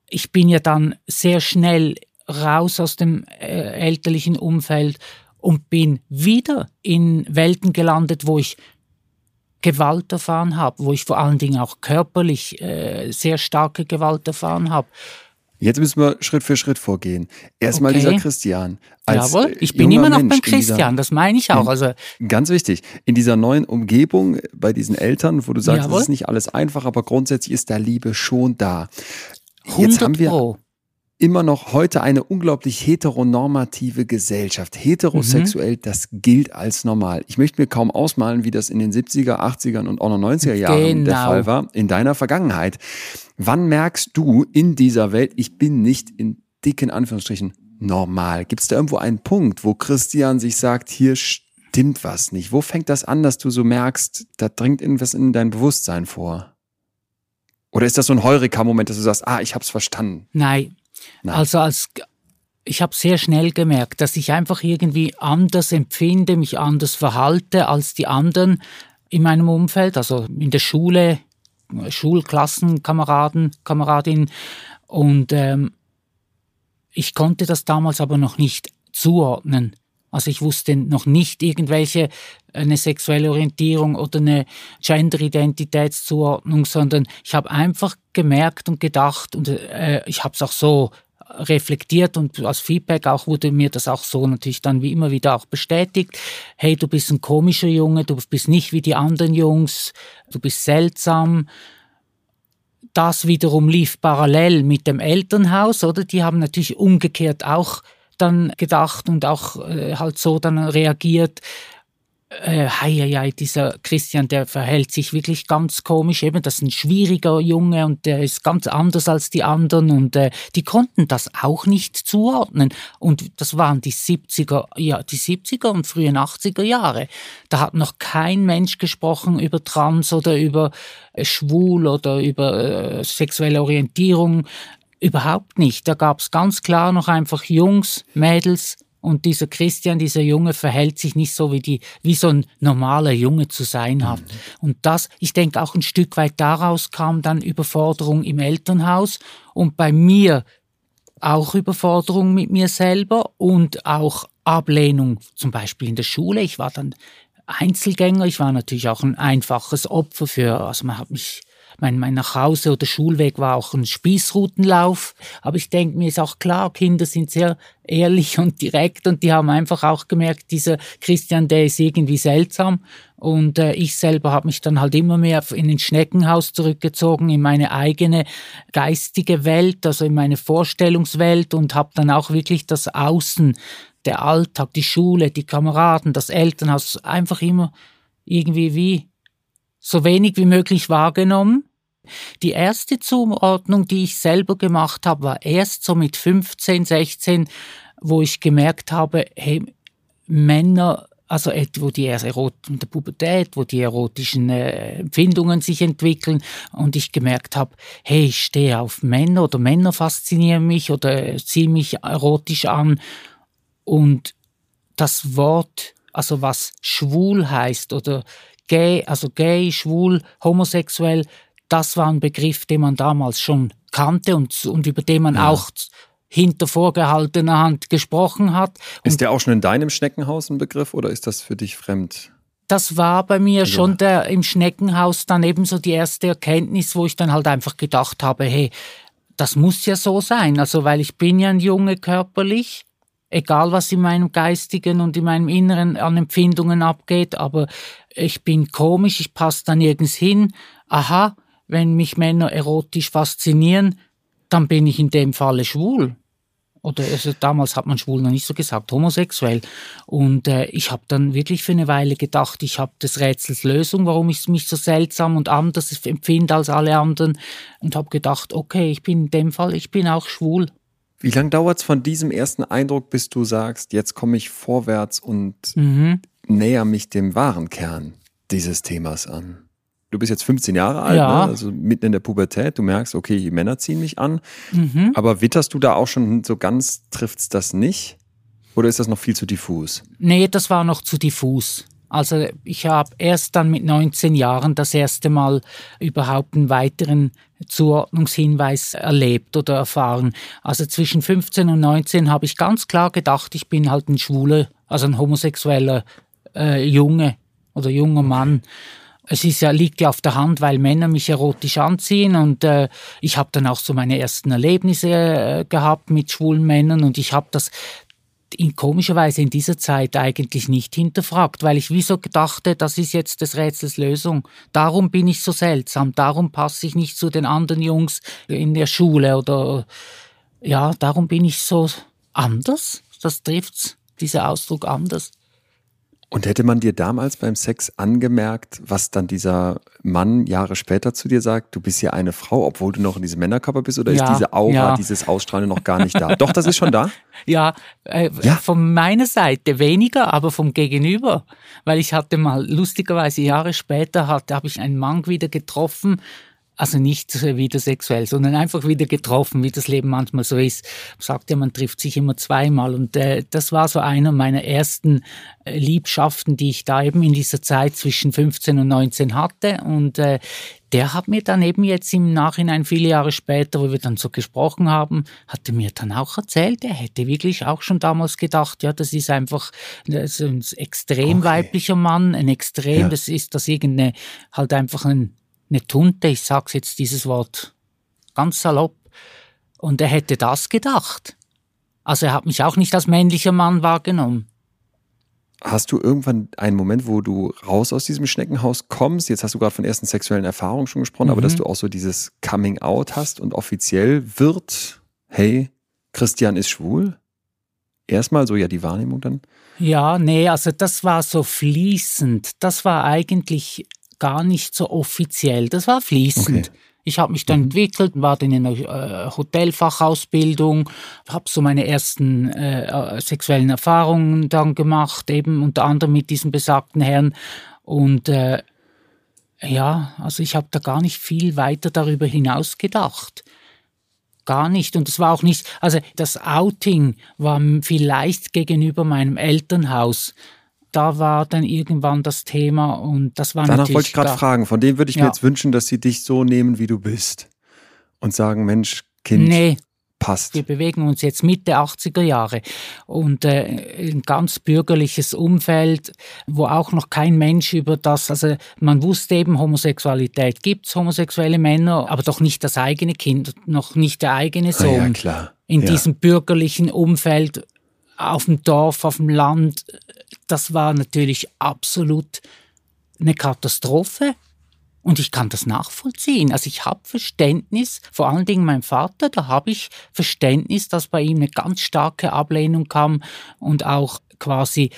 Ich bin ja dann sehr schnell raus aus dem äh, elterlichen Umfeld und bin wieder in Welten gelandet, wo ich Gewalt erfahren habe, wo ich vor allen Dingen auch körperlich äh, sehr starke Gewalt erfahren habe. Jetzt müssen wir Schritt für Schritt vorgehen. Erstmal okay. dieser Christian. Als Jawohl, ich bin immer noch Mensch beim Christian, dieser, das meine ich auch. Also ganz wichtig, in dieser neuen Umgebung bei diesen Eltern, wo du sagst, es ist nicht alles einfach, aber grundsätzlich ist da Liebe schon da. Jetzt haben wir Pro immer noch heute eine unglaublich heteronormative Gesellschaft. Heterosexuell, mhm. das gilt als normal. Ich möchte mir kaum ausmalen, wie das in den 70er, 80ern und auch noch 90er Jahren genau. der Fall war, in deiner Vergangenheit. Wann merkst du in dieser Welt, ich bin nicht in dicken Anführungsstrichen normal? Gibt es da irgendwo einen Punkt, wo Christian sich sagt, hier stimmt was nicht? Wo fängt das an, dass du so merkst, da dringt irgendwas in dein Bewusstsein vor? Oder ist das so ein Heureka-Moment, dass du sagst, ah, ich hab's verstanden? Nein, Nein. Also als ich habe sehr schnell gemerkt, dass ich einfach irgendwie anders empfinde, mich anders verhalte als die anderen in meinem Umfeld, also in der Schule, Schulklassenkameraden, Kameradinnen. Und ähm, ich konnte das damals aber noch nicht zuordnen. Also ich wusste noch nicht irgendwelche eine sexuelle Orientierung oder eine Gender-Identitätszuordnung, sondern ich habe einfach gemerkt und gedacht und äh, ich habe es auch so reflektiert und als Feedback auch wurde mir das auch so natürlich dann wie immer wieder auch bestätigt. Hey, du bist ein komischer Junge, du bist nicht wie die anderen Jungs, du bist seltsam. Das wiederum lief parallel mit dem Elternhaus, oder? Die haben natürlich umgekehrt auch dann gedacht und auch äh, halt so dann reagiert äh, hei, hei, dieser Christian, der verhält sich wirklich ganz komisch. Eben, das ist ein schwieriger Junge und der ist ganz anders als die anderen und äh, die konnten das auch nicht zuordnen. Und das waren die 70er, ja, die 70er und frühen 80er Jahre. Da hat noch kein Mensch gesprochen über Trans oder über äh, schwul oder über äh, sexuelle Orientierung. Überhaupt nicht. Da gab es ganz klar noch einfach Jungs, Mädels Und dieser Christian, dieser Junge, verhält sich nicht so wie die, wie so ein normaler Junge zu sein hat. Mhm. Und das, ich denke, auch ein Stück weit daraus kam dann Überforderung im Elternhaus und bei mir auch Überforderung mit mir selber und auch Ablehnung, zum Beispiel in der Schule. Ich war dann Einzelgänger, ich war natürlich auch ein einfaches Opfer für, also man hat mich mein, mein Nachhause oder Schulweg war auch ein Spießrutenlauf. Aber ich denke, mir ist auch klar, Kinder sind sehr ehrlich und direkt und die haben einfach auch gemerkt, dieser Christian, der ist irgendwie seltsam. Und äh, ich selber habe mich dann halt immer mehr in den Schneckenhaus zurückgezogen, in meine eigene geistige Welt, also in meine Vorstellungswelt und habe dann auch wirklich das Außen, der Alltag, die Schule, die Kameraden, das Elternhaus einfach immer irgendwie wie so wenig wie möglich wahrgenommen. Die erste Zuordnung, die ich selber gemacht habe, war erst so mit 15, 16, wo ich gemerkt habe, hey, Männer, also wo die in der Pubertät, wo die erotischen äh, Empfindungen sich entwickeln und ich gemerkt habe, hey, ich stehe auf Männer oder Männer faszinieren mich oder ziehen mich erotisch an und das Wort, also was schwul heißt oder gay, also gay, schwul, homosexuell, das war ein Begriff, den man damals schon kannte und, und über den man ja. auch hinter vorgehaltener Hand gesprochen hat. Und ist der auch schon in deinem Schneckenhaus ein Begriff oder ist das für dich fremd? Das war bei mir ja. schon der im Schneckenhaus dann ebenso die erste Erkenntnis, wo ich dann halt einfach gedacht habe, hey, das muss ja so sein. Also, weil ich bin ja ein Junge körperlich egal was in meinem Geistigen und in meinem Inneren an Empfindungen abgeht, aber ich bin komisch, ich passe da nirgends hin. Aha, wenn mich Männer erotisch faszinieren, dann bin ich in dem Falle schwul. Oder also damals hat man schwul noch nicht so gesagt, homosexuell. Und äh, ich habe dann wirklich für eine Weile gedacht, ich habe des Rätsels Lösung, warum ich mich so seltsam und anders empfinde als alle anderen. Und habe gedacht, okay, ich bin in dem Fall, ich bin auch schwul. Wie lange dauert es von diesem ersten Eindruck, bis du sagst, jetzt komme ich vorwärts und mhm. näher mich dem wahren Kern dieses Themas an? Du bist jetzt 15 Jahre alt, ja. ne? also mitten in der Pubertät. Du merkst, okay, die Männer ziehen mich an. Mhm. Aber witterst du da auch schon so ganz, trifft's das nicht? Oder ist das noch viel zu diffus? Nee, das war noch zu diffus. Also ich habe erst dann mit 19 Jahren das erste Mal überhaupt einen weiteren Zuordnungshinweis erlebt oder erfahren. Also zwischen 15 und 19 habe ich ganz klar gedacht, ich bin halt ein schwuler, also ein homosexueller äh, Junge oder junger Mann. Es ist ja, liegt ja auf der Hand, weil Männer mich erotisch anziehen und äh, ich habe dann auch so meine ersten Erlebnisse äh, gehabt mit schwulen Männern und ich habe das in komischerweise in dieser Zeit eigentlich nicht hinterfragt, weil ich wieso dachte, das ist jetzt des Rätsels Lösung. Darum bin ich so seltsam, darum passe ich nicht zu den anderen Jungs in der Schule oder ja, darum bin ich so anders. Das trifft's, dieser Ausdruck anders. Und hätte man dir damals beim Sex angemerkt, was dann dieser Mann Jahre später zu dir sagt, du bist ja eine Frau, obwohl du noch in diesem Männerkörper bist, oder ja, ist diese Aura, ja. dieses Ausstrahlen noch gar nicht da? Doch, das ist schon da? Ja, äh, ja, von meiner Seite weniger, aber vom Gegenüber. Weil ich hatte mal, lustigerweise Jahre später, habe ich einen Mann wieder getroffen, also nicht wieder sexuell, sondern einfach wieder getroffen, wie das Leben manchmal so ist. Man sagt ja, man trifft sich immer zweimal. Und äh, das war so einer meiner ersten äh, Liebschaften, die ich da eben in dieser Zeit zwischen 15 und 19 hatte. Und äh, der hat mir dann eben jetzt im Nachhinein, viele Jahre später, wo wir dann so gesprochen haben, hatte mir dann auch erzählt, er hätte wirklich auch schon damals gedacht, ja, das ist einfach das ist ein extrem okay. weiblicher Mann, ein extrem, ja. das ist das irgendeine, halt einfach ein eine Tunte, ich sag's jetzt dieses Wort ganz salopp. Und er hätte das gedacht. Also er hat mich auch nicht als männlicher Mann wahrgenommen. Hast du irgendwann einen Moment, wo du raus aus diesem Schneckenhaus kommst? Jetzt hast du gerade von ersten sexuellen Erfahrungen schon gesprochen, mhm. aber dass mhm. du auch so dieses Coming Out hast und offiziell wird, hey, Christian ist schwul? Erstmal so ja die Wahrnehmung dann? Ja, nee, also das war so fließend. Das war eigentlich gar nicht so offiziell. Das war fließend. Okay. Ich habe mich dann mhm. entwickelt, war dann in einer äh, Hotelfachausbildung, habe so meine ersten äh, sexuellen Erfahrungen dann gemacht, eben unter anderem mit diesem besagten Herrn. Und äh, ja, also ich habe da gar nicht viel weiter darüber hinaus gedacht. gar nicht. Und es war auch nicht, also das Outing war vielleicht gegenüber meinem Elternhaus. Da war dann irgendwann das Thema und das war Danach natürlich. wollte ich gerade fragen. Von denen würde ich mir Ja. jetzt wünschen, dass sie dich so nehmen, wie du bist. Und sagen, Mensch, Kind, Nee, passt. wir bewegen uns jetzt Mitte 80er Jahre und äh, ein ganz bürgerliches Umfeld, wo auch noch kein Mensch über das, also man wusste eben, Homosexualität gibt's, homosexuelle Männer, aber doch nicht das eigene Kind, noch nicht der eigene Ah, Sohn. ja, klar. in ja. diesem bürgerlichen Umfeld auf dem Dorf, auf dem Land, das war natürlich absolut eine Katastrophe. Und ich kann das nachvollziehen. Also ich habe Verständnis, vor allen Dingen mein Vater, da habe ich Verständnis, dass bei ihm eine ganz starke Ablehnung kam und auch quasi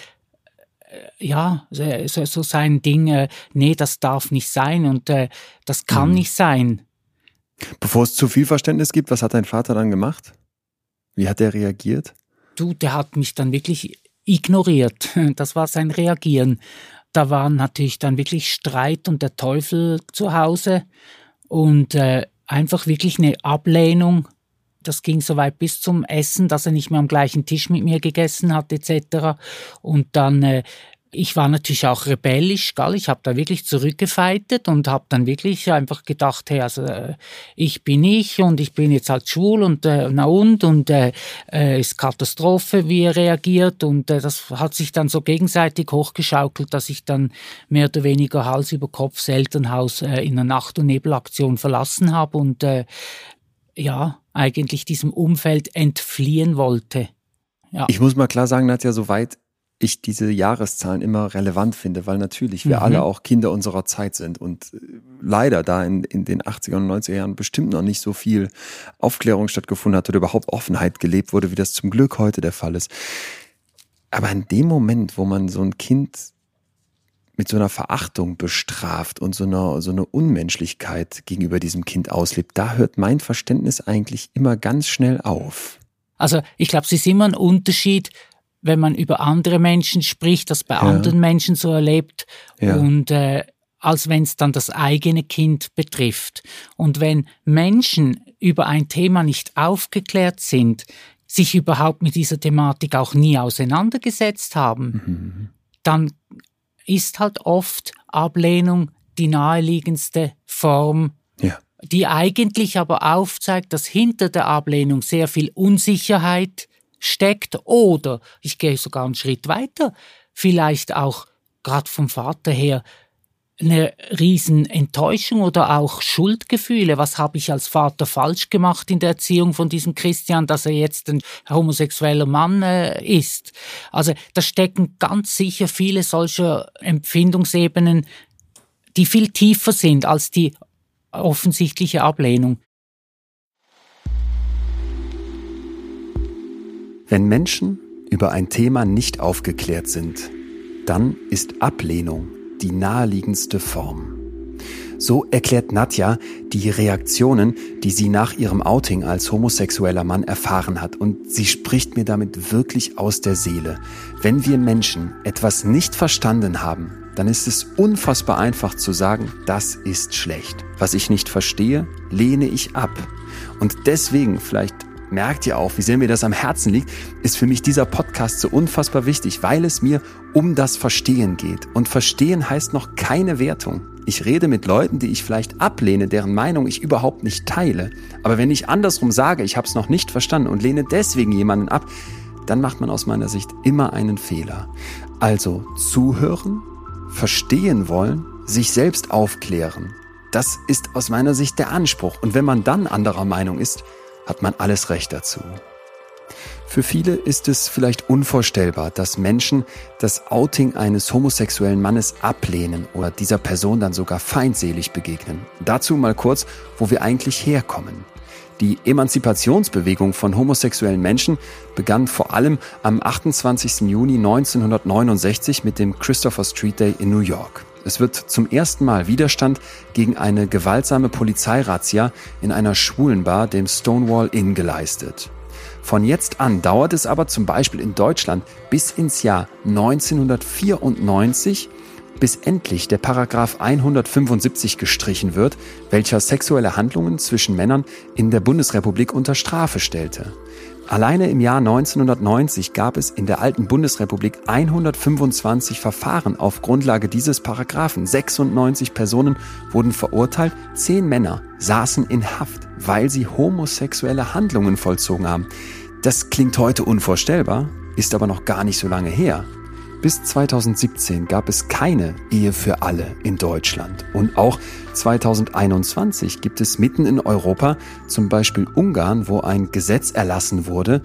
äh, ja, so, so sein Ding, äh, nee, das darf nicht sein und äh, das kann Mhm. nicht sein. Bevor es zu viel Verständnis gibt, was hat dein Vater dann gemacht? Wie hat er reagiert? Du, der hat mich dann wirklich ignoriert. Das war sein Reagieren. Da war natürlich dann wirklich Streit und der Teufel zu Hause und äh, einfach wirklich eine Ablehnung. Das ging so weit bis zum Essen, dass er nicht mehr am gleichen Tisch mit mir gegessen hat etc. Und dann äh, ich war natürlich auch rebellisch, gell? ich habe da wirklich zurückgefeitet und habe dann wirklich einfach gedacht, hey, also äh, ich bin ich und ich bin jetzt halt schwul und äh, na und und äh, äh, ist Katastrophe, wie er reagiert und äh, das hat sich dann so gegenseitig hochgeschaukelt, dass ich dann mehr oder weniger Hals über Kopf das Elternhaus äh, in einer Nacht- und Nebelaktion verlassen habe und äh, ja, eigentlich diesem Umfeld entfliehen wollte. Ja. Ich muss mal klar sagen, Nadja, soweit ich diese Jahreszahlen immer relevant finde, weil natürlich wir Mhm. alle auch Kinder unserer Zeit sind und äh, leider da in, in den 80er und 90er Jahren bestimmt noch nicht so viel Aufklärung stattgefunden hat oder überhaupt Offenheit gelebt wurde, wie das zum Glück heute der Fall ist. Aber in dem Moment, wo man so ein Kind mit so einer Verachtung bestraft und so einer, so eine Unmenschlichkeit gegenüber diesem Kind auslebt, da hört mein Verständnis eigentlich immer ganz schnell auf. Also ich glaube, es ist immer ein Unterschied, wenn man über andere Menschen spricht, das bei Ja. anderen Menschen so erlebt Ja. und äh, als wenn es dann das eigene Kind betrifft. Und wenn Menschen über ein Thema nicht aufgeklärt sind, sich überhaupt mit dieser Thematik auch nie auseinandergesetzt haben, Mhm. dann ist halt oft Ablehnung die naheliegendste Form, Ja. die eigentlich aber aufzeigt, dass hinter der Ablehnung sehr viel Unsicherheit steckt oder, ich gehe sogar einen Schritt weiter, vielleicht auch gerade vom Vater her eine riesen Enttäuschung oder auch Schuldgefühle. Was habe ich als Vater falsch gemacht in der Erziehung von diesem Christian, dass er jetzt ein homosexueller Mann äh, ist? Also da stecken ganz sicher viele solcher Empfindungsebenen, die viel tiefer sind als die offensichtliche Ablehnung. Wenn Menschen über ein Thema nicht aufgeklärt sind, dann ist Ablehnung die naheliegendste Form. So erklärt Nadja die Reaktionen, die sie nach ihrem Outing als homosexueller Mann erfahren hat. Und sie spricht mir damit wirklich aus der Seele. Wenn wir Menschen etwas nicht verstanden haben, dann ist es unfassbar einfach zu sagen, das ist schlecht. Was ich nicht verstehe, lehne ich ab. Und deswegen, vielleicht merkt ihr auch, wie sehr mir das am Herzen liegt, ist für mich dieser Podcast so unfassbar wichtig, weil es mir um das Verstehen geht. Und Verstehen heißt noch keine Wertung. Ich rede mit Leuten, die ich vielleicht ablehne, deren Meinung ich überhaupt nicht teile. Aber wenn ich andersrum sage, ich habe es noch nicht verstanden und lehne deswegen jemanden ab, dann macht man aus meiner Sicht immer einen Fehler. Also zuhören, verstehen wollen, sich selbst aufklären. Das ist aus meiner Sicht der Anspruch. Und wenn man dann anderer Meinung ist, hat man alles Recht dazu. Für viele ist es vielleicht unvorstellbar, dass Menschen das Outing eines homosexuellen Mannes ablehnen oder dieser Person dann sogar feindselig begegnen. Dazu mal kurz, wo wir eigentlich herkommen. Die Emanzipationsbewegung von homosexuellen Menschen begann vor allem am 28. Juni 1969 mit dem Christopher Street Day in New York. Es wird zum ersten Mal Widerstand gegen eine gewaltsame Polizeirazzia in einer Schwulenbar, dem Stonewall Inn, geleistet. Von jetzt an dauert es aber zum Beispiel in Deutschland bis ins Jahr 1994 bis endlich der Paragraph 175 gestrichen wird, welcher sexuelle Handlungen zwischen Männern in der Bundesrepublik unter Strafe stellte. Alleine im Jahr 1990 gab es in der alten Bundesrepublik 125 Verfahren auf Grundlage dieses Paragraphen. 96 Personen wurden verurteilt, 10 Männer saßen in Haft, weil sie homosexuelle Handlungen vollzogen haben. Das klingt heute unvorstellbar, ist aber noch gar nicht so lange her. Bis 2017 gab es keine Ehe für alle in Deutschland. Und auch 2021 gibt es mitten in Europa, zum Beispiel Ungarn, wo ein Gesetz erlassen wurde,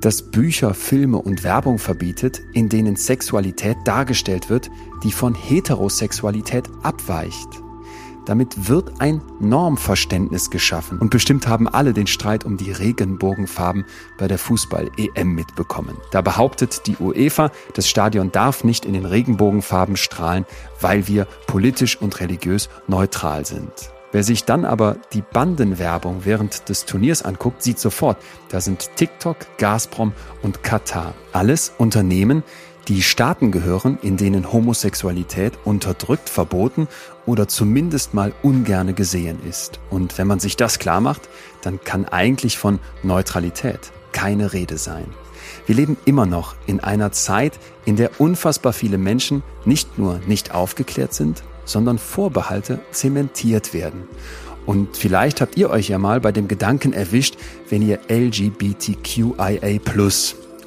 das Bücher, Filme und Werbung verbietet, in denen Sexualität dargestellt wird, die von Heterosexualität abweicht. Damit wird ein Normverständnis geschaffen. Und bestimmt haben alle den Streit um die Regenbogenfarben bei der Fußball-EM mitbekommen. Da behauptet die UEFA, das Stadion darf nicht in den Regenbogenfarben strahlen, weil wir politisch und religiös neutral sind. Wer sich dann aber die Bandenwerbung während des Turniers anguckt, sieht sofort, da sind TikTok, Gazprom und Katar. Alles Unternehmen, die Staaten gehören, in denen Homosexualität unterdrückt, verboten oder zumindest mal ungerne gesehen ist. Und wenn man sich das klar macht, dann kann eigentlich von Neutralität keine Rede sein. Wir leben immer noch in einer Zeit, in der unfassbar viele Menschen nicht nur nicht aufgeklärt sind, sondern Vorbehalte zementiert werden. Und vielleicht habt ihr euch ja mal bei dem Gedanken erwischt, wenn ihr LGBTQIA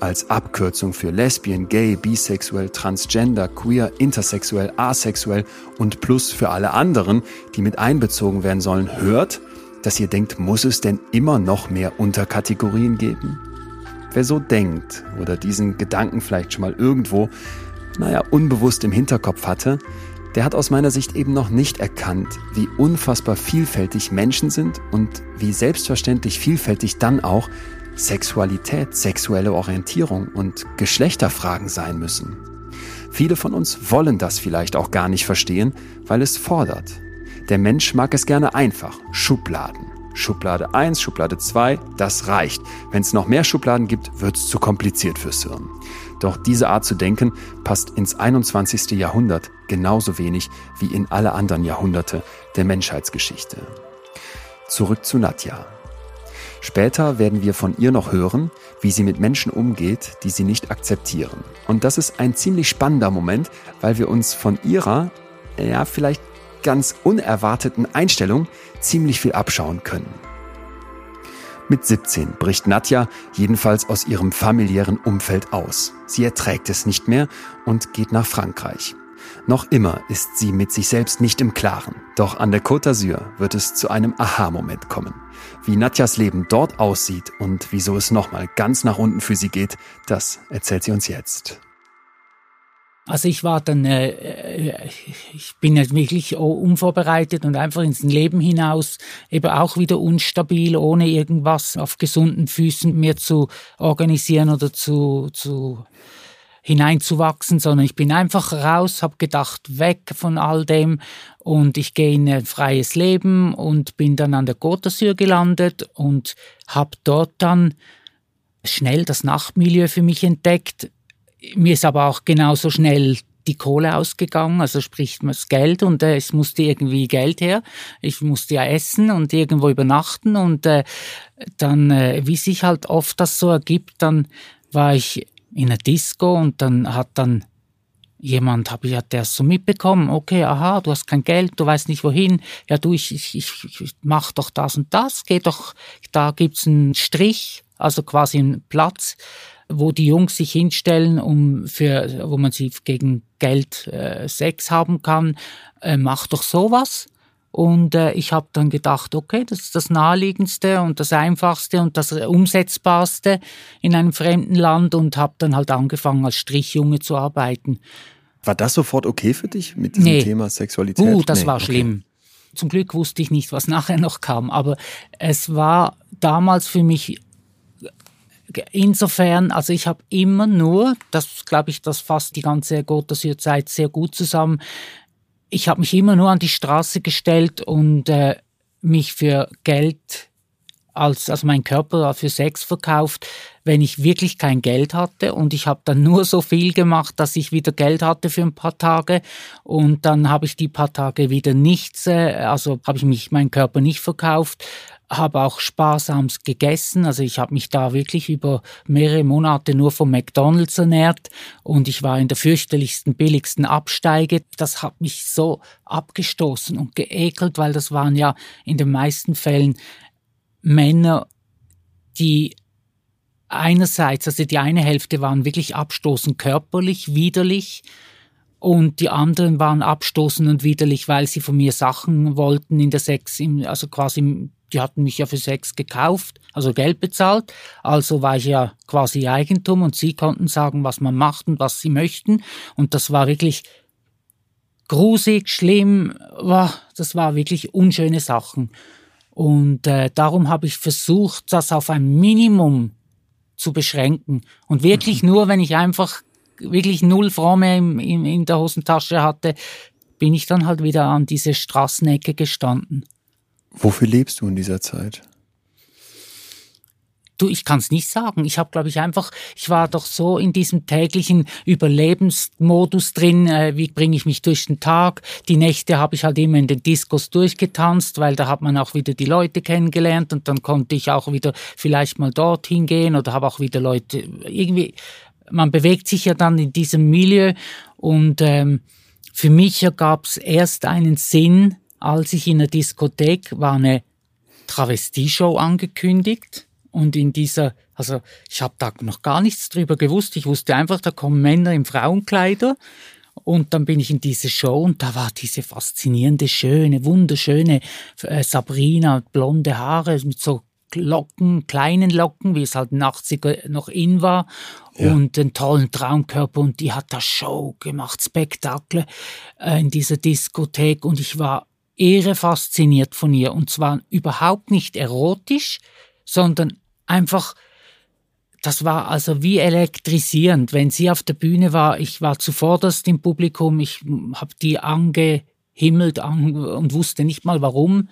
als Abkürzung für Lesbian, Gay, Bisexuell, Transgender, Queer, Intersexuell, Asexuell und Plus für alle anderen, die mit einbezogen werden sollen, hört, dass ihr denkt, muss es denn immer noch mehr Unterkategorien geben? Wer so denkt oder diesen Gedanken vielleicht schon mal irgendwo, naja, unbewusst im Hinterkopf hatte, der hat aus meiner Sicht eben noch nicht erkannt, wie unfassbar vielfältig Menschen sind und wie selbstverständlich vielfältig dann auch Sexualität, sexuelle Orientierung und Geschlechterfragen sein müssen. Viele von uns wollen das vielleicht auch gar nicht verstehen, weil es fordert. Der Mensch mag es gerne einfach, Schubladen. Schublade 1, Schublade 2, das reicht. Wenn es noch mehr Schubladen gibt, wird es zu kompliziert fürs Hirn. Doch diese Art zu denken passt ins 21. Jahrhundert genauso wenig wie in alle anderen Jahrhunderte der Menschheitsgeschichte. Zurück zu Nadja. Später werden wir von ihr noch hören, wie sie mit Menschen umgeht, die sie nicht akzeptieren. Und das ist ein ziemlich spannender Moment, weil wir uns von ihrer, ja, vielleicht ganz unerwarteten Einstellung ziemlich viel abschauen können. Mit 17 bricht Nadja jedenfalls aus ihrem familiären Umfeld aus. Sie erträgt es nicht mehr und geht nach Frankreich. Noch immer ist sie mit sich selbst nicht im Klaren. Doch an der Côte d'Azur wird es zu einem Aha-Moment kommen. Wie Nadjas Leben dort aussieht und wieso es nochmal ganz nach unten für sie geht, das erzählt sie uns jetzt. Also ich war dann, äh, äh ich bin ja wirklich unvorbereitet und einfach ins Leben hinaus, eben auch wieder unstabil, ohne irgendwas auf gesunden Füßen mir zu organisieren oder zu, zu hineinzuwachsen, sondern ich bin einfach raus, habe gedacht, weg von all dem und ich gehe in ein freies Leben und bin dann an der Côte gelandet und habe dort dann schnell das Nachtmilieu für mich entdeckt. Mir ist aber auch genauso schnell die Kohle ausgegangen, also sprich das Geld und äh, es musste irgendwie Geld her. Ich musste ja essen und irgendwo übernachten und äh, dann, äh, wie sich halt oft das so ergibt, dann war ich in einer Disco und dann hat dann jemand, hab ich, hat der so mitbekommen, okay, aha, du hast kein Geld, du weißt nicht wohin, ja du, ich, ich, ich mach doch das und das, geh doch, da gibt's einen Strich, also quasi einen Platz, wo die Jungs sich hinstellen, um für, wo man sie gegen Geld äh, Sex haben kann, äh, mach doch sowas. Und äh, ich habe dann gedacht, okay, das ist das Naheliegendste und das Einfachste und das Umsetzbarste in einem fremden Land und habe dann halt angefangen, als Strichjunge zu arbeiten. War das sofort okay für dich mit diesem nee. Thema Sexualität? Uh, das nee, war schlimm. Zum Glück wusste ich nicht, was nachher noch kam, aber es war damals für mich insofern, also ich habe immer nur, das glaube ich, das fasst die ganze Gotthard-Zeit sehr gut zusammen, ich habe mich immer nur an die Straße gestellt und äh, mich für Geld als, also mein Körper für Sex verkauft, wenn ich wirklich kein Geld hatte. Und ich habe dann nur so viel gemacht, dass ich wieder Geld hatte für ein paar Tage. Und dann habe ich die paar Tage wieder nichts, äh, also habe ich mich meinen Körper nicht verkauft, habe auch sparsamst gegessen. Also ich habe mich da wirklich über mehrere Monate nur vom McDonald's ernährt und ich war in der fürchterlichsten, billigsten Absteige. Das hat mich so abgestoßen und geekelt, weil das waren ja in den meisten Fällen Männer, die einerseits, also die eine Hälfte waren wirklich abstoßend körperlich, widerlich, und die anderen waren abstoßend und widerlich, weil sie von mir Sachen wollten in der Sex, also quasi, die hatten mich ja für Sex gekauft, also Geld bezahlt. Also war ich ja quasi Eigentum und sie konnten sagen, was man macht und was sie möchten. Und das war wirklich grusig, schlimm, das war wirklich unschöne Sachen. Und äh, darum habe ich versucht, das auf ein Minimum zu beschränken. Und wirklich mhm. nur, wenn ich einfach wirklich null mehr in, in, in der Hosentasche hatte, bin ich dann halt wieder an diese Straßenecke gestanden. Wofür lebst du in dieser Zeit? Du, ich kann es nicht sagen. Ich habe, glaube ich, einfach, ich war doch so in diesem täglichen Überlebensmodus drin. Äh, wie bringe ich mich durch den Tag? Die Nächte habe ich halt immer in den Diskos durchgetanzt, weil da hat man auch wieder die Leute kennengelernt und dann konnte ich auch wieder vielleicht mal dorthin gehen oder habe auch wieder Leute irgendwie man bewegt sich ja dann in diesem Milieu und ähm, für mich ergab es erst einen Sinn, als ich in der Diskothek war eine Travestie-Show angekündigt und in dieser, also ich habe da noch gar nichts drüber gewusst, ich wusste einfach, da kommen Männer in Frauenkleider und dann bin ich in diese Show und da war diese faszinierende, schöne, wunderschöne äh, Sabrina, blonde Haare mit so Locken, kleinen Locken, wie es halt in den 80er noch in war, ja. und einen tollen Traumkörper und die hat da Show gemacht, Spektakel äh, in dieser Diskothek und ich war irre fasziniert von ihr und zwar überhaupt nicht erotisch, sondern einfach das war also wie elektrisierend, wenn sie auf der Bühne war. Ich war zuvorderst im Publikum, ich habe die angehimmelt und wusste nicht mal warum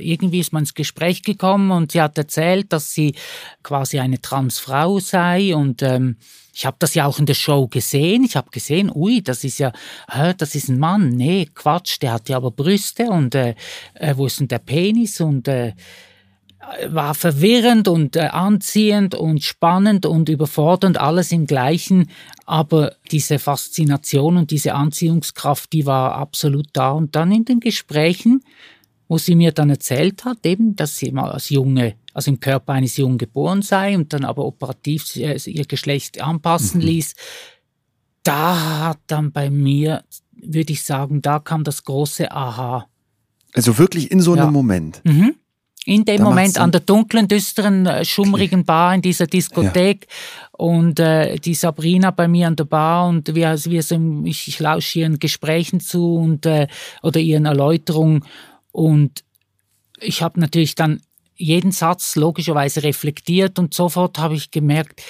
irgendwie ist man ins Gespräch gekommen und sie hat erzählt, dass sie quasi eine Transfrau sei und ähm, ich habe das ja auch in der Show gesehen. Ich habe gesehen, ui, das ist ja, hä, das ist ein Mann. Nee, Quatsch, der hat ja aber Brüste und äh, äh, wo ist denn der Penis und äh, war verwirrend und äh, anziehend und spannend und überfordernd, alles im gleichen, aber diese Faszination und diese Anziehungskraft, die war absolut da. Und dann in den Gesprächen wo sie mir dann erzählt hat, eben, dass sie mal als Junge, also im Körper eines Jungen geboren sei und dann aber operativ ihr Geschlecht anpassen mhm. ließ. Da hat dann bei mir, würde ich sagen, da kam das große Aha. Also wirklich in so einem ja. Moment. Mhm. In dem da Moment an der dunklen, düsteren, äh, schummrigen okay. Bar in dieser Diskothek ja. und äh, die Sabrina bei mir an der Bar und wir, wir so, ich, ich lausche ihren Gesprächen zu und äh, oder ihren Erläuterungen und ich habe natürlich dann jeden Satz logischerweise reflektiert und sofort habe ich gemerkt,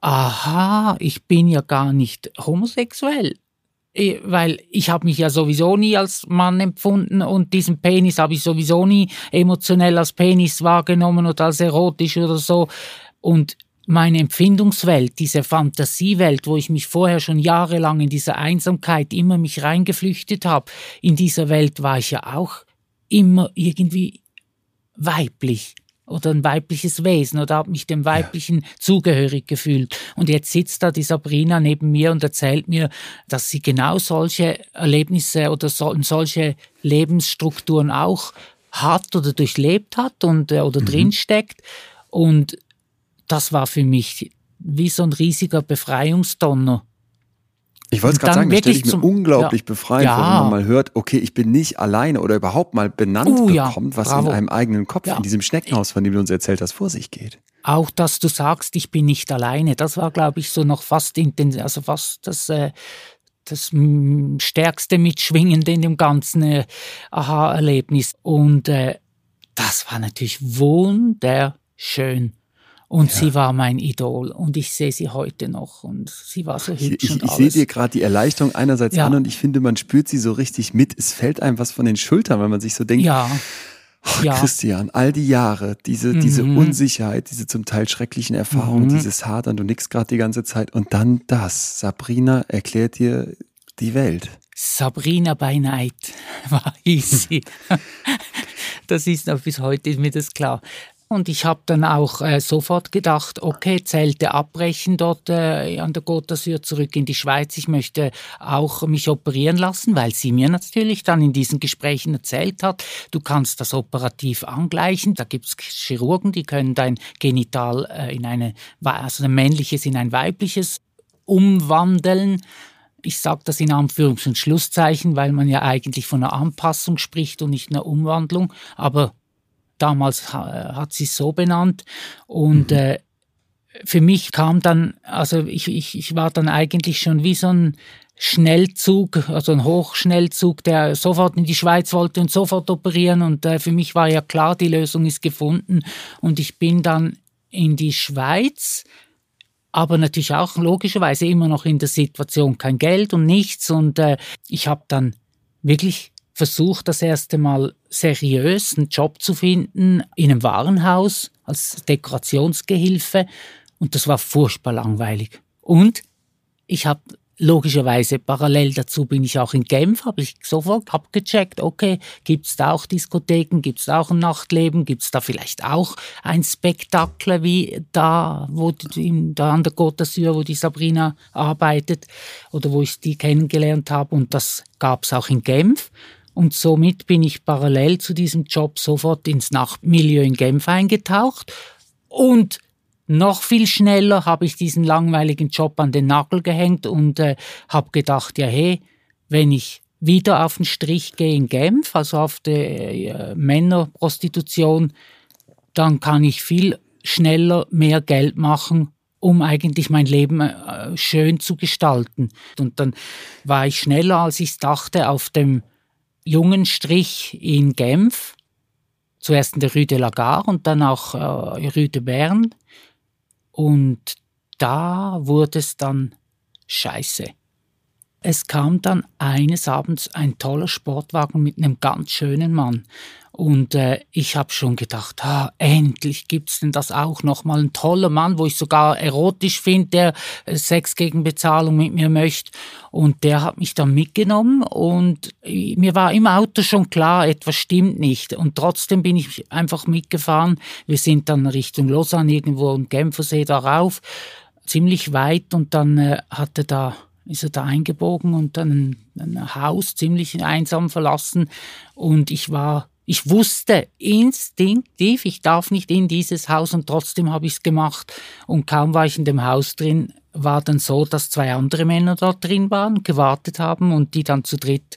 aha, ich bin ja gar nicht homosexuell. Weil ich habe mich ja sowieso nie als Mann empfunden und diesen Penis habe ich sowieso nie emotionell als Penis wahrgenommen oder als erotisch oder so. Und meine Empfindungswelt, diese Fantasiewelt, wo ich mich vorher schon jahrelang in dieser Einsamkeit immer mich reingeflüchtet habe, in dieser Welt war ich ja auch immer irgendwie weiblich oder ein weibliches Wesen oder habe mich dem Weiblichen ja. zugehörig gefühlt. Und jetzt sitzt da die Sabrina neben mir und erzählt mir, dass sie genau solche Erlebnisse oder so, solche Lebensstrukturen auch hat oder durchlebt hat und äh, oder mhm. drinsteckt. Und das war für mich wie so ein riesiger Befreiungsdonner. Ich wollte es gerade sagen, das stelle ich mir unglaublich ja. befreiend ja. vor, wenn man mal hört, okay, ich bin nicht alleine oder überhaupt mal benannt uh, bekommt, was Bravo. in einem eigenen Kopf, in diesem Schneckenhaus, von dem du uns erzählt hast, vor sich geht. Auch, dass du sagst, ich bin nicht alleine, das war, glaube ich, so noch fast intensiv, also fast das, äh, das stärkste Mitschwingende in dem ganzen äh, Aha-Erlebnis. Und äh, das war natürlich wunderschön. Und ja. sie war mein Idol und ich sehe sie heute noch und sie war so hübsch ich, ich, und alles. Ich sehe dir gerade die Erleichterung einerseits ja. an und ich finde, man spürt sie so richtig mit. Es fällt einem was von den Schultern, weil man sich so denkt, ja. Oh, ja. Christian, all die Jahre, diese, mhm. diese Unsicherheit, diese zum Teil schrecklichen Erfahrungen, mhm. dieses Hadern, du nickst gerade die ganze Zeit und dann das. Sabrina erklärt dir die Welt. Sabrina by Night war hieß sie. das ist noch bis heute ist mir das klar. Und ich habe dann auch äh, sofort gedacht, okay, Zelte abbrechen dort äh, an der Côte d'Azur zurück in die Schweiz. Ich möchte auch mich operieren lassen, weil sie mir natürlich dann in diesen Gesprächen erzählt hat, du kannst das operativ angleichen. Da gibt es Chirurgen, die können dein Genital äh, in eine, also ein männliches in ein weibliches umwandeln. Ich sage das in Anführungs- und Schlusszeichen, weil man ja eigentlich von einer Anpassung spricht und nicht einer Umwandlung. Aber damals hat sie es so benannt. Und mhm. äh, für mich kam dann, also ich, ich, ich war dann eigentlich schon wie so ein Schnellzug, also ein Hochschnellzug, der sofort in die Schweiz wollte und sofort operieren. Und äh, für mich war ja klar, die Lösung ist gefunden. Und ich bin dann in die Schweiz, aber natürlich auch logischerweise immer noch in der Situation kein Geld und nichts. Und äh, ich habe dann wirklich versucht, das erste Mal seriös einen Job zu finden in einem Warenhaus als Dekorationsgehilfe und das war furchtbar langweilig. Und ich habe logischerweise parallel dazu bin ich auch in Genf, habe ich sofort abgecheckt, okay, gibt es da auch Diskotheken, gibt es da auch ein Nachtleben, gibt es da vielleicht auch ein Spektakel wie da, wo in, da an der Côte d'Azur, wo die Sabrina arbeitet oder wo ich die kennengelernt habe und das gab es auch in Genf. Und somit bin ich parallel zu diesem Job sofort ins Nachtmilieu in Genf eingetaucht. Und noch viel schneller habe ich diesen langweiligen Job an den Nagel gehängt und äh, habe gedacht, ja hey, wenn ich wieder auf den Strich gehe in Genf, also auf die äh, Männerprostitution, dann kann ich viel schneller mehr Geld machen, um eigentlich mein Leben äh, schön zu gestalten. Und dann war ich schneller, als ich dachte, auf dem jungen Strich in Genf, zuerst in der Rue de la Gare und dann auch äh, Rue de Berne. Und da wurde es dann scheiße. Es kam dann eines Abends ein toller Sportwagen mit einem ganz schönen Mann. Und äh, ich habe schon gedacht, ah, endlich gibt's denn das auch noch mal ein toller Mann, wo ich sogar erotisch finde, der äh, Sex gegen Bezahlung mit mir möchte. Und der hat mich dann mitgenommen und äh, mir war im Auto schon klar, etwas stimmt nicht. Und trotzdem bin ich einfach mitgefahren. Wir sind dann Richtung Lausanne irgendwo im Genfersee darauf, ziemlich weit und dann äh, hatte da ist er da eingebogen und dann ein, ein Haus ziemlich einsam verlassen und ich war ich wusste instinktiv, ich darf nicht in dieses Haus und trotzdem habe ich es gemacht. Und kaum war ich in dem Haus drin, war dann so, dass zwei andere Männer dort drin waren, gewartet haben und die dann zu dritt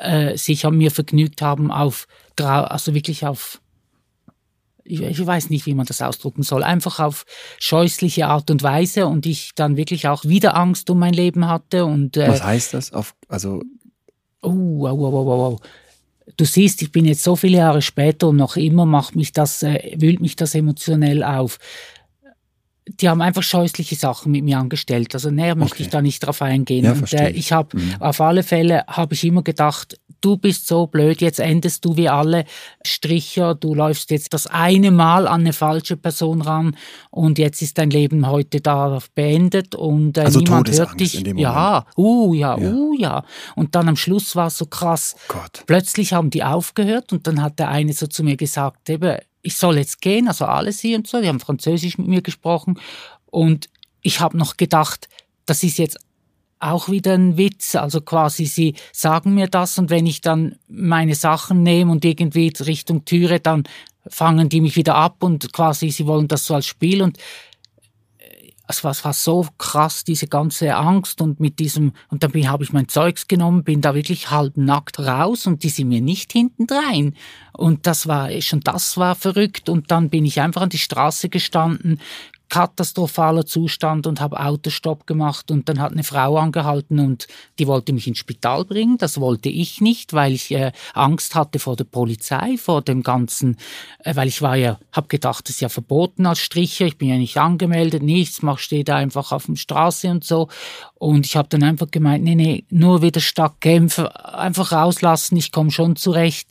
äh, sich an mir vergnügt haben auf, also wirklich auf, ich, ich weiß nicht, wie man das ausdrucken soll, einfach auf scheußliche Art und Weise und ich dann wirklich auch wieder Angst um mein Leben hatte und äh, was heißt das auf also Oh, wow, wow, wow, wow du siehst, ich bin jetzt so viele Jahre später und noch immer macht mich das, äh, wühlt mich das emotionell auf. Die haben einfach scheußliche Sachen mit mir angestellt. Also näher okay. möchte ich da nicht drauf eingehen. Ja, und äh, ich habe mhm. auf alle Fälle habe ich immer gedacht, du bist so blöd, jetzt endest du wie alle Stricher, du läufst jetzt das eine Mal an eine falsche Person ran und jetzt ist dein Leben heute da beendet und äh, also niemand hört dich. Ja, uh, ja, ja, uh, ja. Und dann am Schluss war es so krass. Oh Gott. Plötzlich haben die aufgehört und dann hat der eine so zu mir gesagt, eben, ich soll jetzt gehen, also alle sie und so, die haben Französisch mit mir gesprochen. Und ich habe noch gedacht, das ist jetzt auch wieder ein Witz. Also quasi, sie sagen mir das und wenn ich dann meine Sachen nehme und irgendwie Richtung Türe, dann fangen die mich wieder ab und quasi, sie wollen das so als Spiel. Und es war, es war so krass, diese ganze Angst und mit diesem, und dann habe ich mein Zeugs genommen, bin da wirklich halb nackt raus und die sind mir nicht hinten rein. Und das war, schon das war verrückt und dann bin ich einfach an die Straße gestanden, katastrophaler Zustand und habe Autostopp gemacht und dann hat eine Frau angehalten und die wollte mich ins Spital bringen. Das wollte ich nicht, weil ich äh, Angst hatte vor der Polizei, vor dem ganzen, äh, weil ich war ja, habe gedacht, das ist ja verboten als Stricher, ich bin ja nicht angemeldet, nichts, mach stehe da einfach auf der Straße und so. Und ich habe dann einfach gemeint, nee, nee, nur wieder Stadt Genf, einfach rauslassen, ich komme schon zurecht.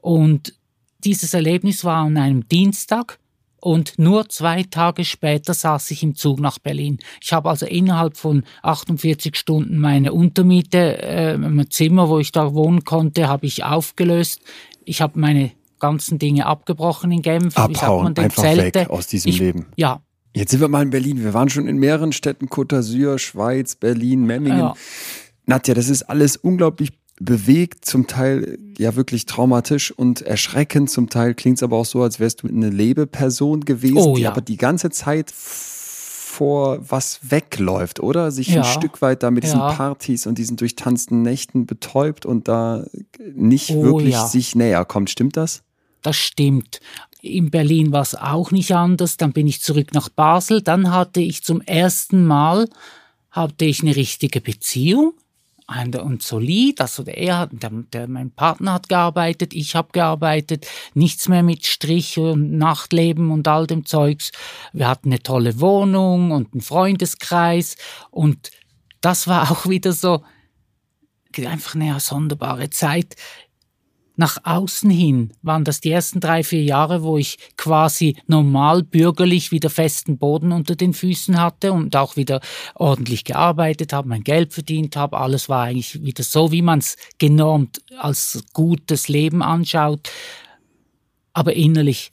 Und dieses Erlebnis war an einem Dienstag und nur zwei Tage später saß ich im Zug nach Berlin. Ich habe also innerhalb von 48 Stunden meine Untermiete, äh, mein Zimmer, wo ich da wohnen konnte, habe ich aufgelöst. Ich habe meine ganzen Dinge abgebrochen in Genf. Abhauen, einfach Zelte. weg aus diesem ich, Leben. Ja. Jetzt sind wir mal in Berlin. Wir waren schon in mehreren Städten, Côte d'Azur, Schweiz, Berlin, Memmingen. Ja. Nadja, das ist alles unglaublich bewegt, zum Teil ja wirklich traumatisch und erschreckend. Zum Teil klingt es aber auch so, als wärst du eine Lebeperson gewesen, oh, die aber die ganze Zeit vor was wegläuft, oder? Sich ja. ein Stück weit da mit diesen ja. Partys und diesen durchtanzten Nächten betäubt und da nicht oh, wirklich sich näher kommt. Stimmt das? Das stimmt. In Berlin war es auch nicht anders. Dann bin ich zurück nach Basel. Dann hatte ich zum ersten Mal hatte ich eine richtige Beziehung und solid. Also er hat, der, der, mein Partner hat gearbeitet, ich habe gearbeitet, nichts mehr mit Strich und Nachtleben und all dem Zeugs. Wir hatten eine tolle Wohnung und einen Freundeskreis und das war auch wieder so einfach eine sonderbare Zeit nach außen hin waren das die ersten drei, vier Jahre, wo ich quasi normal bürgerlich wieder festen Boden unter den Füßen hatte und auch wieder ordentlich gearbeitet habe, mein Geld verdient habe. Alles war eigentlich wieder so, wie man es genormt als gutes Leben anschaut. Aber innerlich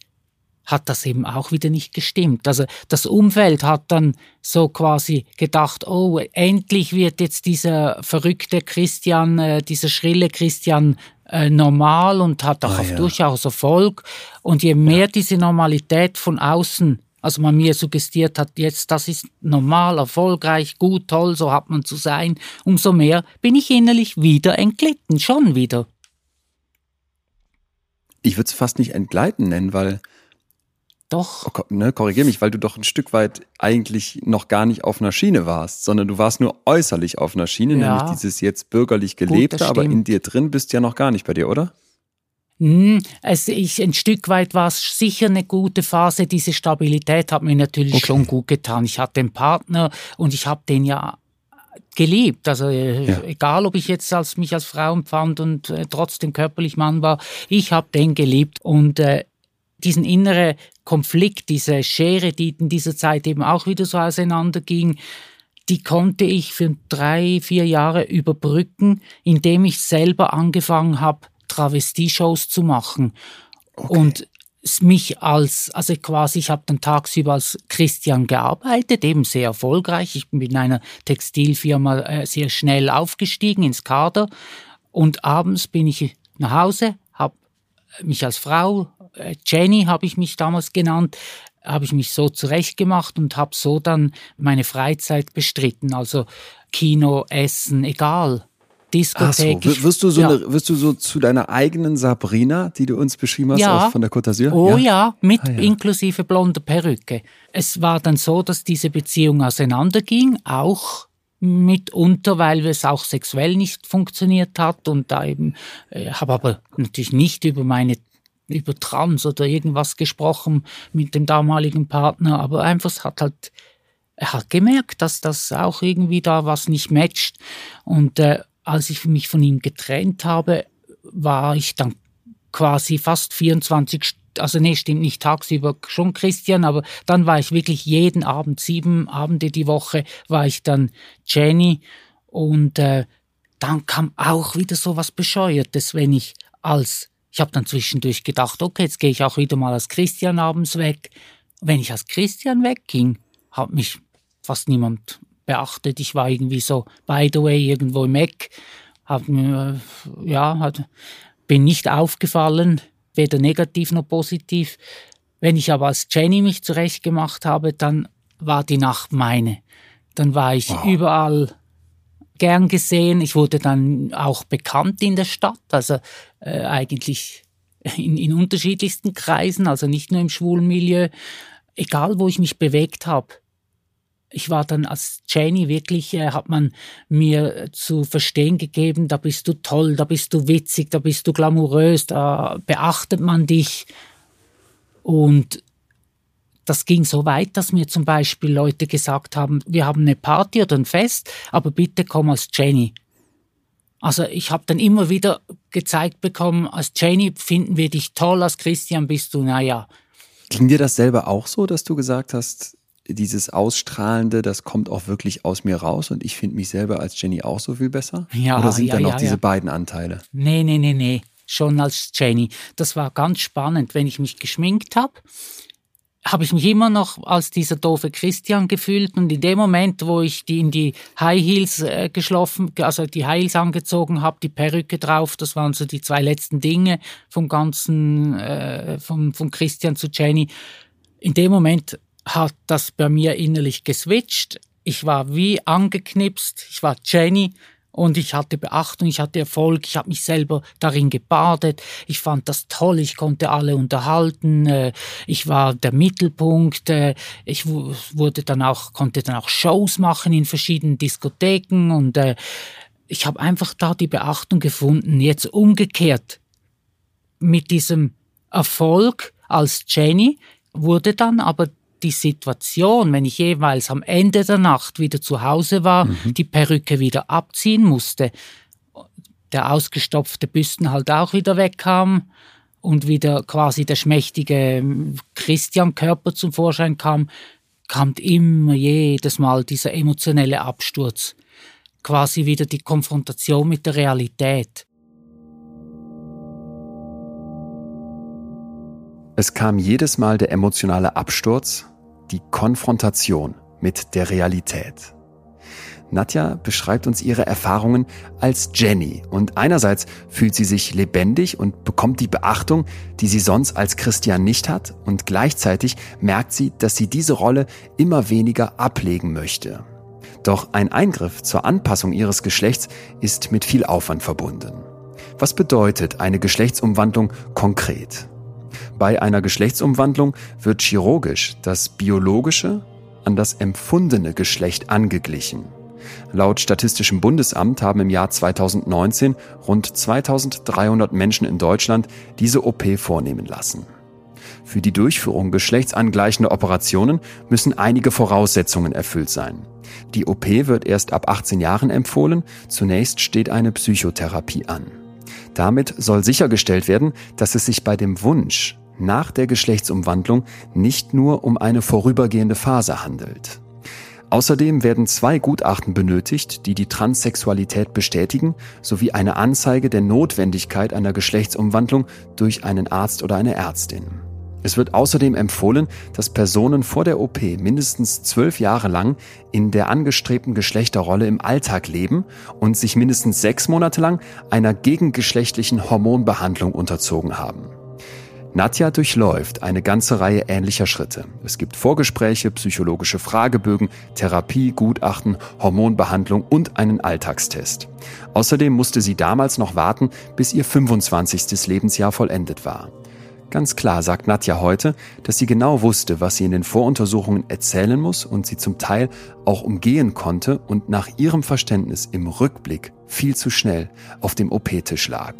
hat das eben auch wieder nicht gestimmt. Also das Umfeld hat dann so quasi gedacht, oh, endlich wird jetzt dieser verrückte Christian, äh, dieser schrille Christian äh, normal und hat auch, ah, ja. durchaus Erfolg. Und je mehr ja. diese Normalität von außen, also man mir suggestiert hat, jetzt das ist normal, erfolgreich, gut, toll, so hat man zu sein, umso mehr bin ich innerlich wieder entglitten, schon wieder. Ich würde es fast nicht entgleiten nennen, weil doch. Oh, ne, korrigier mich, weil du doch ein Stück weit eigentlich noch gar nicht auf einer Schiene warst, sondern du warst nur äußerlich auf einer Schiene, ja. nämlich dieses jetzt bürgerlich gelebte, Gut, aber in dir drin bist ja noch gar nicht bei dir, oder? Hm, es, ich, ein Stück weit war es sicher eine gute Phase. Diese Stabilität hat mir natürlich okay. schon gut getan. Ich hatte einen Partner und ich habe den ja geliebt. Also äh, ja. egal, ob ich jetzt als mich als Frau empfand und äh, trotzdem körperlich Mann war, ich habe den geliebt und äh, diesen innere Konflikt, diese Schere, die in dieser Zeit eben auch wieder so auseinanderging, die konnte ich für drei, vier Jahre überbrücken, indem ich selber angefangen habe, Travestie-Shows zu machen. Okay. Und mich als, also quasi, ich habe dann tagsüber als Christian gearbeitet, eben sehr erfolgreich. Ich bin in einer Textilfirma äh, sehr schnell aufgestiegen ins Kader. Und abends bin ich nach Hause, habe mich als Frau Jenny habe ich mich damals genannt, habe ich mich so zurechtgemacht und habe so dann meine Freizeit bestritten. Also Kino, Essen, egal. Diskothek. So. Wirst, du so ja. eine, wirst du so zu deiner eigenen Sabrina, die du uns beschrieben hast ja. von der Côte d'Azur? Oh ja, ja mit ah, inklusive blonder Perücke. Es war dann so, dass diese Beziehung auseinanderging, auch mitunter, weil es auch sexuell nicht funktioniert hat und da eben äh, habe aber natürlich nicht über meine über Trans oder irgendwas gesprochen mit dem damaligen Partner, aber einfach es hat halt, er hat gemerkt, dass das auch irgendwie da was nicht matcht. Und äh, als ich mich von ihm getrennt habe, war ich dann quasi fast 24 also nee, stimmt nicht tagsüber schon Christian, aber dann war ich wirklich jeden Abend, sieben Abende die Woche, war ich dann Jenny und äh, dann kam auch wieder so was Bescheuertes, wenn ich als ich habe dann zwischendurch gedacht, okay, jetzt gehe ich auch wieder mal als Christian abends weg. Wenn ich als Christian wegging, hat mich fast niemand beachtet. Ich war irgendwie so, by the way, irgendwo im Eck. Hab mir, ja, hat, bin nicht aufgefallen, weder negativ noch positiv. Wenn ich aber als Jenny mich zurechtgemacht habe, dann war die Nacht meine. Dann war ich wow. überall gern gesehen. Ich wurde dann auch bekannt in der Stadt, also äh, eigentlich in, in unterschiedlichsten Kreisen, also nicht nur im schwulen Milieu. Egal, wo ich mich bewegt habe, ich war dann als Janie wirklich, äh, hat man mir zu verstehen gegeben, da bist du toll, da bist du witzig, da bist du glamourös, da beachtet man dich. Und das ging so weit, dass mir zum Beispiel Leute gesagt haben, wir haben eine Party oder ein Fest, aber bitte komm als Jenny. Also ich habe dann immer wieder gezeigt bekommen, als Janie finden wir dich toll, als Christian bist du, naja. Ging dir das selber auch so, dass du gesagt hast, dieses Ausstrahlende, das kommt auch wirklich aus mir raus und ich finde mich selber als Jenny auch so viel besser? Ja, Oder sind ja, da noch ja, diese ja. beiden Anteile? Nee, nee, nee, nee. Schon als Jenny. Das war ganz spannend. Wenn ich mich geschminkt habe, habe ich mich immer noch als dieser doofe Christian gefühlt und in dem Moment, wo ich die in die High Heels äh, geschlafen, also die High Heels angezogen habe, die Perücke drauf, das waren so die zwei letzten Dinge vom ganzen, äh, vom, vom Christian zu Jenny. In dem Moment hat das bei mir innerlich geswitcht. Ich war wie angeknipst, ich war Jenny und ich hatte Beachtung, ich hatte Erfolg, ich habe mich selber darin gebadet. Ich fand das toll, ich konnte alle unterhalten, äh, ich war der Mittelpunkt, äh, ich wurde dann auch, konnte dann auch Shows machen in verschiedenen Diskotheken und äh, ich habe einfach da die Beachtung gefunden. Jetzt umgekehrt mit diesem Erfolg als Jenny wurde dann aber die Situation, wenn ich jeweils am Ende der Nacht wieder zu Hause war, mhm. die Perücke wieder abziehen musste, der ausgestopfte Büsten halt auch wieder wegkam und wieder quasi der schmächtige Christian-Körper zum Vorschein kam, kam immer jedes Mal dieser emotionelle Absturz. Quasi wieder die Konfrontation mit der Realität. Es kam jedes Mal der emotionale Absturz, die Konfrontation mit der Realität. Nadja beschreibt uns ihre Erfahrungen als Jenny und einerseits fühlt sie sich lebendig und bekommt die Beachtung, die sie sonst als Christian nicht hat und gleichzeitig merkt sie, dass sie diese Rolle immer weniger ablegen möchte. Doch ein Eingriff zur Anpassung ihres Geschlechts ist mit viel Aufwand verbunden. Was bedeutet eine Geschlechtsumwandlung konkret? Bei einer Geschlechtsumwandlung wird chirurgisch das biologische an das empfundene Geschlecht angeglichen. Laut Statistischem Bundesamt haben im Jahr 2019 rund 2300 Menschen in Deutschland diese OP vornehmen lassen. Für die Durchführung geschlechtsangleichender Operationen müssen einige Voraussetzungen erfüllt sein. Die OP wird erst ab 18 Jahren empfohlen, zunächst steht eine Psychotherapie an. Damit soll sichergestellt werden, dass es sich bei dem Wunsch nach der Geschlechtsumwandlung nicht nur um eine vorübergehende Phase handelt. Außerdem werden zwei Gutachten benötigt, die die Transsexualität bestätigen, sowie eine Anzeige der Notwendigkeit einer Geschlechtsumwandlung durch einen Arzt oder eine Ärztin. Es wird außerdem empfohlen, dass Personen vor der OP mindestens zwölf Jahre lang in der angestrebten Geschlechterrolle im Alltag leben und sich mindestens sechs Monate lang einer gegengeschlechtlichen Hormonbehandlung unterzogen haben. Nadja durchläuft eine ganze Reihe ähnlicher Schritte. Es gibt Vorgespräche, psychologische Fragebögen, Therapie, Gutachten, Hormonbehandlung und einen Alltagstest. Außerdem musste sie damals noch warten, bis ihr 25. Lebensjahr vollendet war. Ganz klar sagt Nadja heute, dass sie genau wusste, was sie in den Voruntersuchungen erzählen muss und sie zum Teil auch umgehen konnte und nach ihrem Verständnis im Rückblick viel zu schnell auf dem OP-Tisch lag.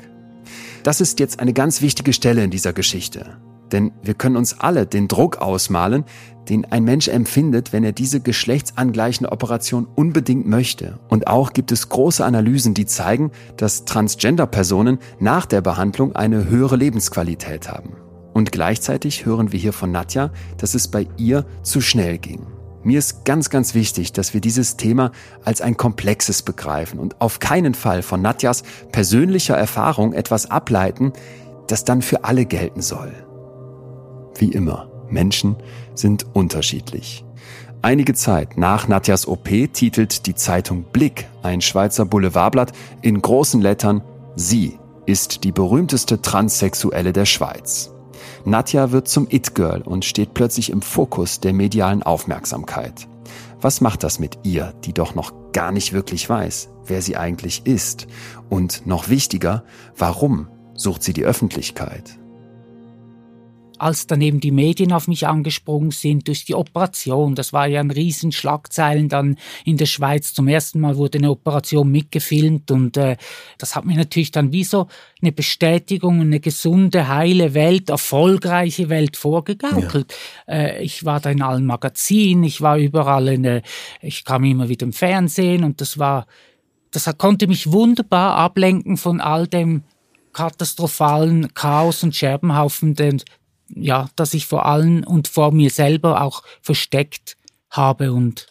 Das ist jetzt eine ganz wichtige Stelle in dieser Geschichte. Denn wir können uns alle den Druck ausmalen, den ein Mensch empfindet, wenn er diese geschlechtsangleichende Operation unbedingt möchte. Und auch gibt es große Analysen, die zeigen, dass Transgender-Personen nach der Behandlung eine höhere Lebensqualität haben. Und gleichzeitig hören wir hier von Nadja, dass es bei ihr zu schnell ging. Mir ist ganz, ganz wichtig, dass wir dieses Thema als ein komplexes begreifen und auf keinen Fall von Nadjas persönlicher Erfahrung etwas ableiten, das dann für alle gelten soll. Wie immer, Menschen sind unterschiedlich. Einige Zeit nach Nadjas OP titelt die Zeitung Blick, ein Schweizer Boulevardblatt, in großen Lettern Sie ist die berühmteste Transsexuelle der Schweiz. Nadja wird zum It-Girl und steht plötzlich im Fokus der medialen Aufmerksamkeit. Was macht das mit ihr, die doch noch gar nicht wirklich weiß, wer sie eigentlich ist? Und noch wichtiger, warum sucht sie die Öffentlichkeit? Als dann eben die Medien auf mich angesprungen sind durch die Operation. Das war ja ein riesen Schlagzeilen dann in der Schweiz. Zum ersten Mal wurde eine Operation mitgefilmt und äh, das hat mir natürlich dann wie so eine Bestätigung, eine gesunde, heile Welt, erfolgreiche Welt vorgegaukelt. Ja. Äh, ich war da in allen Magazinen, ich war überall in, äh, ich kam immer wieder im Fernsehen und das war das konnte mich wunderbar ablenken von all dem katastrophalen Chaos und Scherbenhaufen, den, ja, das ich vor allen und vor mir selber auch versteckt habe und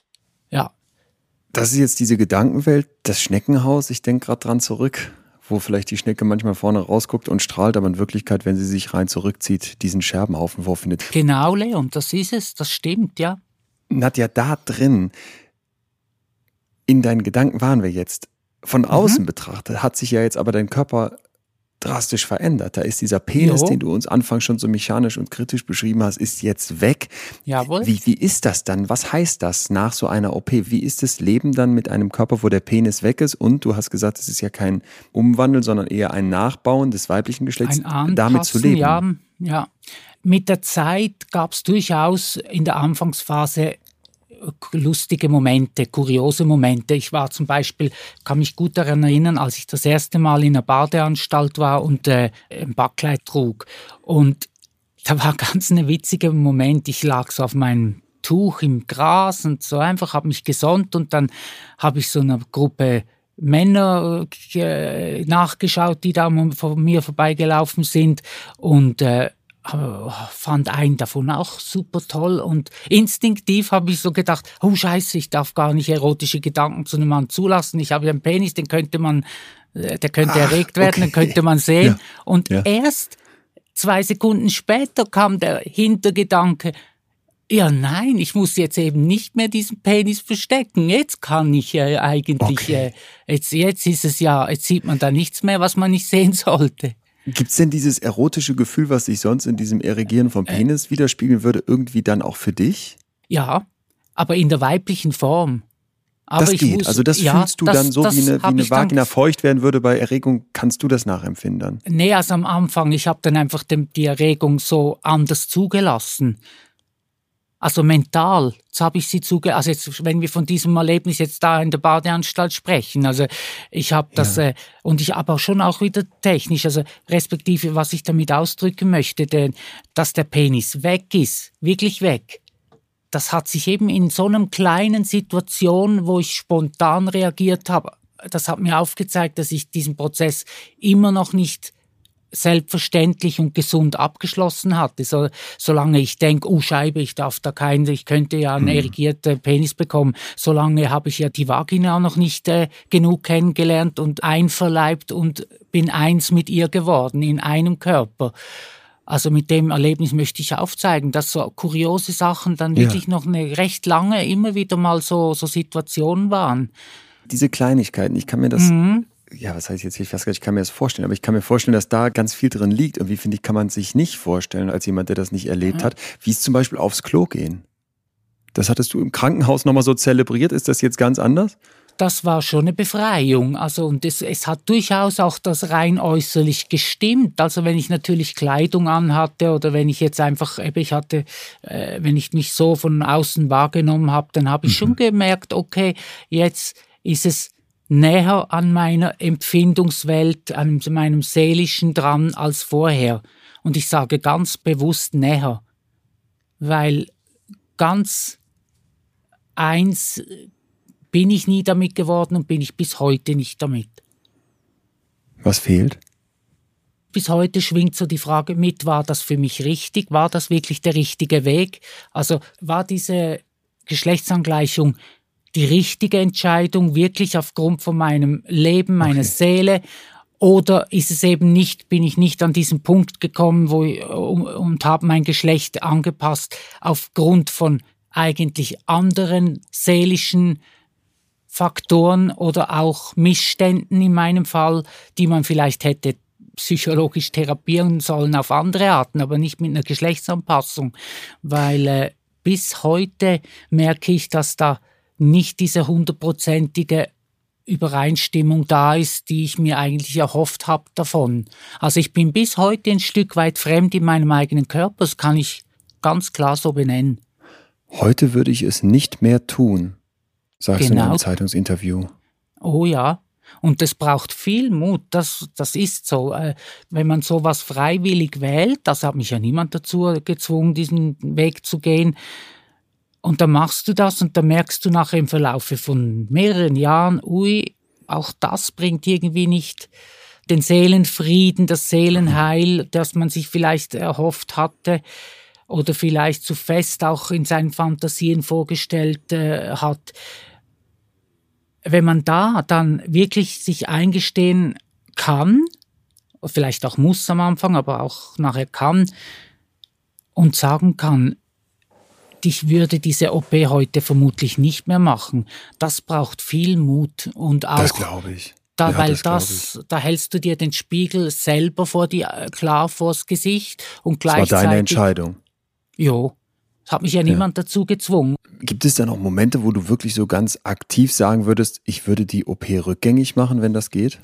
ja. Das ist jetzt diese Gedankenwelt, das Schneckenhaus, ich denke gerade dran zurück, wo vielleicht die Schnecke manchmal vorne rausguckt und strahlt, aber in Wirklichkeit, wenn sie sich rein zurückzieht, diesen Scherbenhaufen vorfindet. Genau, Leon, das ist es, das stimmt, ja. Nadja, da drin, in deinen Gedanken waren wir jetzt. Von außen mhm. betrachtet hat sich ja jetzt aber dein Körper drastisch verändert. Da ist dieser Penis, jo. den du uns anfangs schon so mechanisch und kritisch beschrieben hast, ist jetzt weg. Jawohl. Wie, wie ist das dann? Was heißt das nach so einer OP? Wie ist das Leben dann mit einem Körper, wo der Penis weg ist? Und du hast gesagt, es ist ja kein Umwandel, sondern eher ein Nachbauen des weiblichen Geschlechts, damit zu leben. Ja, ja. Mit der Zeit gab es durchaus in der Anfangsphase lustige Momente, kuriose Momente. Ich war zum Beispiel, kann mich gut daran erinnern, als ich das erste Mal in einer Badeanstalt war und äh, ein Backkleid trug. Und da war ganz ein witziger Moment. Ich lag so auf meinem Tuch im Gras und so einfach, habe mich gesonnt und dann habe ich so eine Gruppe Männer äh, nachgeschaut, die da von mir vorbeigelaufen sind und äh, fand einen davon auch super toll und instinktiv habe ich so gedacht, oh scheiße, ich darf gar nicht erotische Gedanken zu einem Mann zulassen. Ich habe ja einen Penis, den könnte man, äh, der könnte Ach, erregt werden, okay. den könnte man sehen. Ja. Und ja. erst zwei Sekunden später kam der Hintergedanke, ja, nein, ich muss jetzt eben nicht mehr diesen Penis verstecken. Jetzt kann ich äh, eigentlich, okay. äh, jetzt, jetzt ist es ja, jetzt sieht man da nichts mehr, was man nicht sehen sollte. Gibt es denn dieses erotische Gefühl, was sich sonst in diesem Erigieren vom äh. Penis widerspiegeln würde, irgendwie dann auch für dich? Ja, aber in der weiblichen Form. Aber das geht. Muss, also das ja, fühlst du das, dann so, wie eine, wie eine Vagina feucht werden würde bei Erregung. Kannst du das nachempfinden dann? Nee, also am Anfang, ich habe dann einfach die Erregung so anders zugelassen. Also mental, jetzt habe ich sie zuge, also jetzt, wenn wir von diesem Erlebnis jetzt da in der Badeanstalt sprechen, also ich habe das ja. äh, und ich aber schon auch wieder technisch, also respektive was ich damit ausdrücken möchte, denn dass der Penis weg ist, wirklich weg. Das hat sich eben in so einem kleinen Situation, wo ich spontan reagiert habe, das hat mir aufgezeigt, dass ich diesen Prozess immer noch nicht selbstverständlich und gesund abgeschlossen hatte. So, solange ich denke, oh Scheibe, ich darf da keinen, ich könnte ja einen mhm. erigierten Penis bekommen, solange habe ich ja die Vagina noch nicht äh, genug kennengelernt und einverleibt und bin eins mit ihr geworden, in einem Körper. Also mit dem Erlebnis möchte ich aufzeigen, dass so kuriose Sachen dann ja. wirklich noch eine recht lange immer wieder mal so, so Situationen waren. Diese Kleinigkeiten, ich kann mir das mhm ja, was heißt jetzt, ich weiß gar nicht, ich kann mir das vorstellen, aber ich kann mir vorstellen, dass da ganz viel drin liegt. Irgendwie finde ich, kann man sich nicht vorstellen, als jemand, der das nicht erlebt mhm. hat, wie es zum Beispiel aufs Klo gehen. Das hattest du im Krankenhaus nochmal so zelebriert. Ist das jetzt ganz anders? Das war schon eine Befreiung. Also, und es, es hat durchaus auch das rein äußerlich gestimmt. Also, wenn ich natürlich Kleidung anhatte oder wenn ich jetzt einfach, ich hatte, äh, wenn ich mich so von außen wahrgenommen habe, dann habe ich mhm. schon gemerkt, okay, jetzt ist es näher an meiner Empfindungswelt, an meinem Seelischen dran als vorher. Und ich sage ganz bewusst näher, weil ganz eins bin ich nie damit geworden und bin ich bis heute nicht damit. Was fehlt? Bis heute schwingt so die Frage mit, war das für mich richtig? War das wirklich der richtige Weg? Also war diese Geschlechtsangleichung die richtige Entscheidung, wirklich aufgrund von meinem Leben, meiner okay. Seele? Oder ist es eben nicht, bin ich nicht an diesen Punkt gekommen, wo ich, und, habe mein Geschlecht angepasst aufgrund von eigentlich anderen seelischen Faktoren oder auch Missständen in meinem Fall, die man vielleicht hätte psychologisch therapieren sollen auf andere Arten, aber nicht mit einer Geschlechtsanpassung, weil äh, bis heute merke ich, dass da nicht diese hundertprozentige Übereinstimmung da ist, die ich mir eigentlich erhofft habe davon. Also ich bin bis heute ein Stück weit fremd in meinem eigenen Körper, das kann ich ganz klar so benennen. Heute würde ich es nicht mehr tun, sagst genau. du in einem genau. Zeitungsinterview. Oh ja, und das braucht viel Mut, das, das ist so. Äh, wenn man sowas freiwillig wählt, das hat mich ja niemand dazu gezwungen, diesen Weg zu gehen, und dann machst du das und dann merkst du nachher im Verlaufe von mehreren Jahren, ui, auch das bringt irgendwie nicht den Seelenfrieden, das Seelenheil, das man sich vielleicht erhofft hatte oder vielleicht zu fest auch in seinen Fantasien vorgestellt äh, hat. Wenn man da dann wirklich sich eingestehen kann, vielleicht auch muss am Anfang, aber auch nachher kann und sagen kann, ich würde diese OP heute vermutlich nicht mehr machen. Das braucht viel Mut und auch. Das glaube ich. Da, ja, weil das, das da hältst du dir den Spiegel selber vor die, äh, klar vors Gesicht und gleichzeitig. Das war deine Entscheidung. Jo. Hat mich ja niemand ja. dazu gezwungen. Gibt es denn auch Momente, wo du wirklich so ganz aktiv sagen würdest, ich würde die OP rückgängig machen, wenn das geht?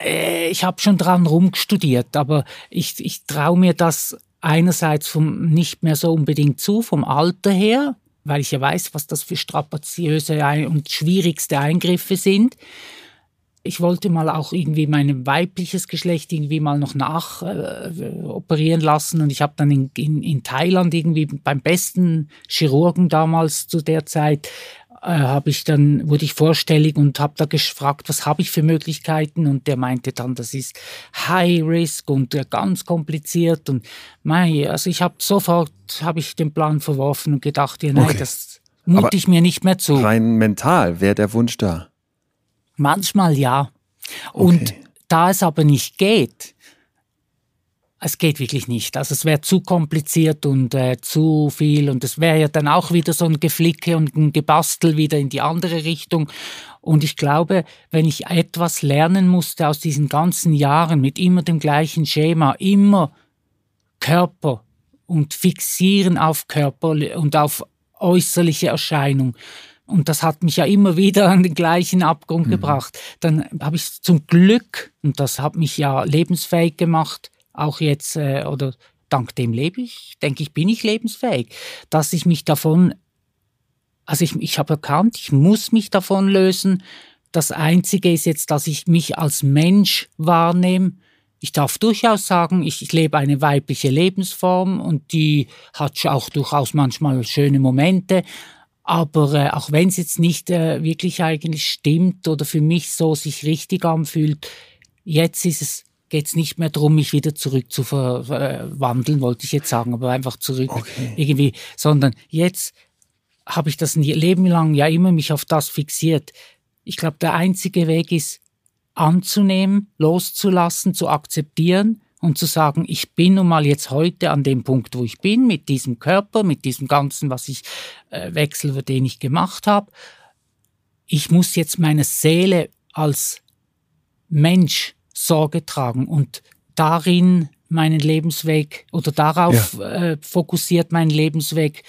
Äh, ich habe schon dran rumgestudiert, aber ich, ich traue mir das einerseits vom nicht mehr so unbedingt zu, vom Alter her, weil ich ja weiß, was das für strapaziöse und schwierigste Eingriffe sind. Ich wollte mal auch irgendwie mein weibliches Geschlecht irgendwie mal noch nach äh, operieren lassen und ich habe dann in, in, in Thailand irgendwie beim besten Chirurgen damals zu der Zeit habe ich dann wurde ich vorstellig und habe da gefragt, was habe ich für Möglichkeiten und der meinte dann, das ist High Risk und äh, ganz kompliziert und mei, also ich habe sofort habe ich den Plan verworfen und gedacht, ja, nein, okay. das mute ich mir nicht mehr zu. Rein mental wäre der Wunsch da. Manchmal ja. Und okay. da es aber nicht geht, es geht wirklich nicht. Also es wäre zu kompliziert und äh, zu viel und es wäre ja dann auch wieder so ein Geflicke und ein Gebastel wieder in die andere Richtung. Und ich glaube, wenn ich etwas lernen musste aus diesen ganzen Jahren mit immer dem gleichen Schema, immer Körper und fixieren auf Körper und auf äußerliche Erscheinung, und das hat mich ja immer wieder an den gleichen Abgrund mhm. gebracht. Dann habe ich zum Glück, und das hat mich ja lebensfähig gemacht, auch jetzt, äh, oder dank dem lebe ich, denke ich, bin ich lebensfähig, dass ich mich davon, also ich, ich habe erkannt, ich muss mich davon lösen. Das Einzige ist jetzt, dass ich mich als Mensch wahrnehme. Ich darf durchaus sagen, ich, ich lebe eine weibliche Lebensform und die hat auch durchaus manchmal schöne Momente. Aber äh, auch wenn es jetzt nicht äh, wirklich eigentlich stimmt oder für mich so sich richtig anfühlt, jetzt ist es geht es nicht mehr darum, mich wieder zurück zu verwandeln, wollte ich jetzt sagen, aber einfach zurück okay. irgendwie, sondern jetzt habe ich das Leben lang ja immer mich auf das fixiert. Ich glaube, der einzige Weg ist anzunehmen, loszulassen, zu akzeptieren und zu sagen, ich bin nun mal jetzt heute an dem Punkt, wo ich bin, mit diesem Körper, mit diesem Ganzen, was ich äh, Wechsel, den ich gemacht habe. Ich muss jetzt meine Seele als Mensch Sorge tragen und darin meinen Lebensweg oder darauf ja. äh, fokussiert mein Lebensweg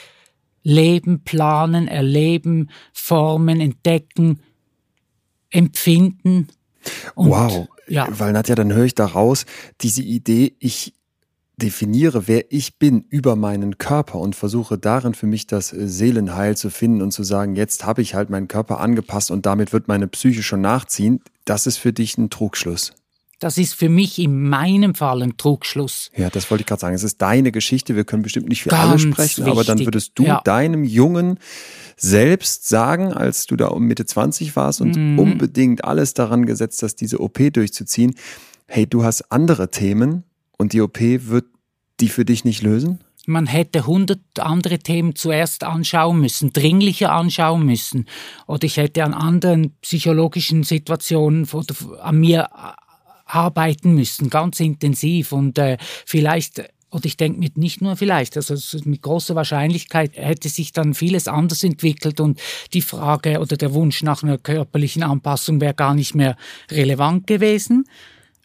leben, planen, erleben, formen, entdecken, empfinden. Und, wow, ja. weil Nadja, dann höre ich daraus, diese Idee, ich definiere, wer ich bin über meinen Körper und versuche darin für mich das äh, Seelenheil zu finden und zu sagen, jetzt habe ich halt meinen Körper angepasst und damit wird meine Psyche schon nachziehen, das ist für dich ein Trugschluss. Das ist für mich in meinem Fall ein Trugschluss. Ja, das wollte ich gerade sagen. Es ist deine Geschichte. Wir können bestimmt nicht für Ganz alle sprechen, wichtig. aber dann würdest du ja. deinem Jungen selbst sagen, als du da um Mitte 20 warst und mhm. unbedingt alles daran gesetzt hast, diese OP durchzuziehen. Hey, du hast andere Themen und die OP wird die für dich nicht lösen? Man hätte hundert andere Themen zuerst anschauen müssen, dringlicher anschauen müssen. Oder ich hätte an anderen psychologischen Situationen an mir arbeiten müssen, ganz intensiv und äh, vielleicht und ich denke mit nicht nur vielleicht, also mit großer Wahrscheinlichkeit hätte sich dann vieles anders entwickelt und die Frage oder der Wunsch nach einer körperlichen Anpassung wäre gar nicht mehr relevant gewesen.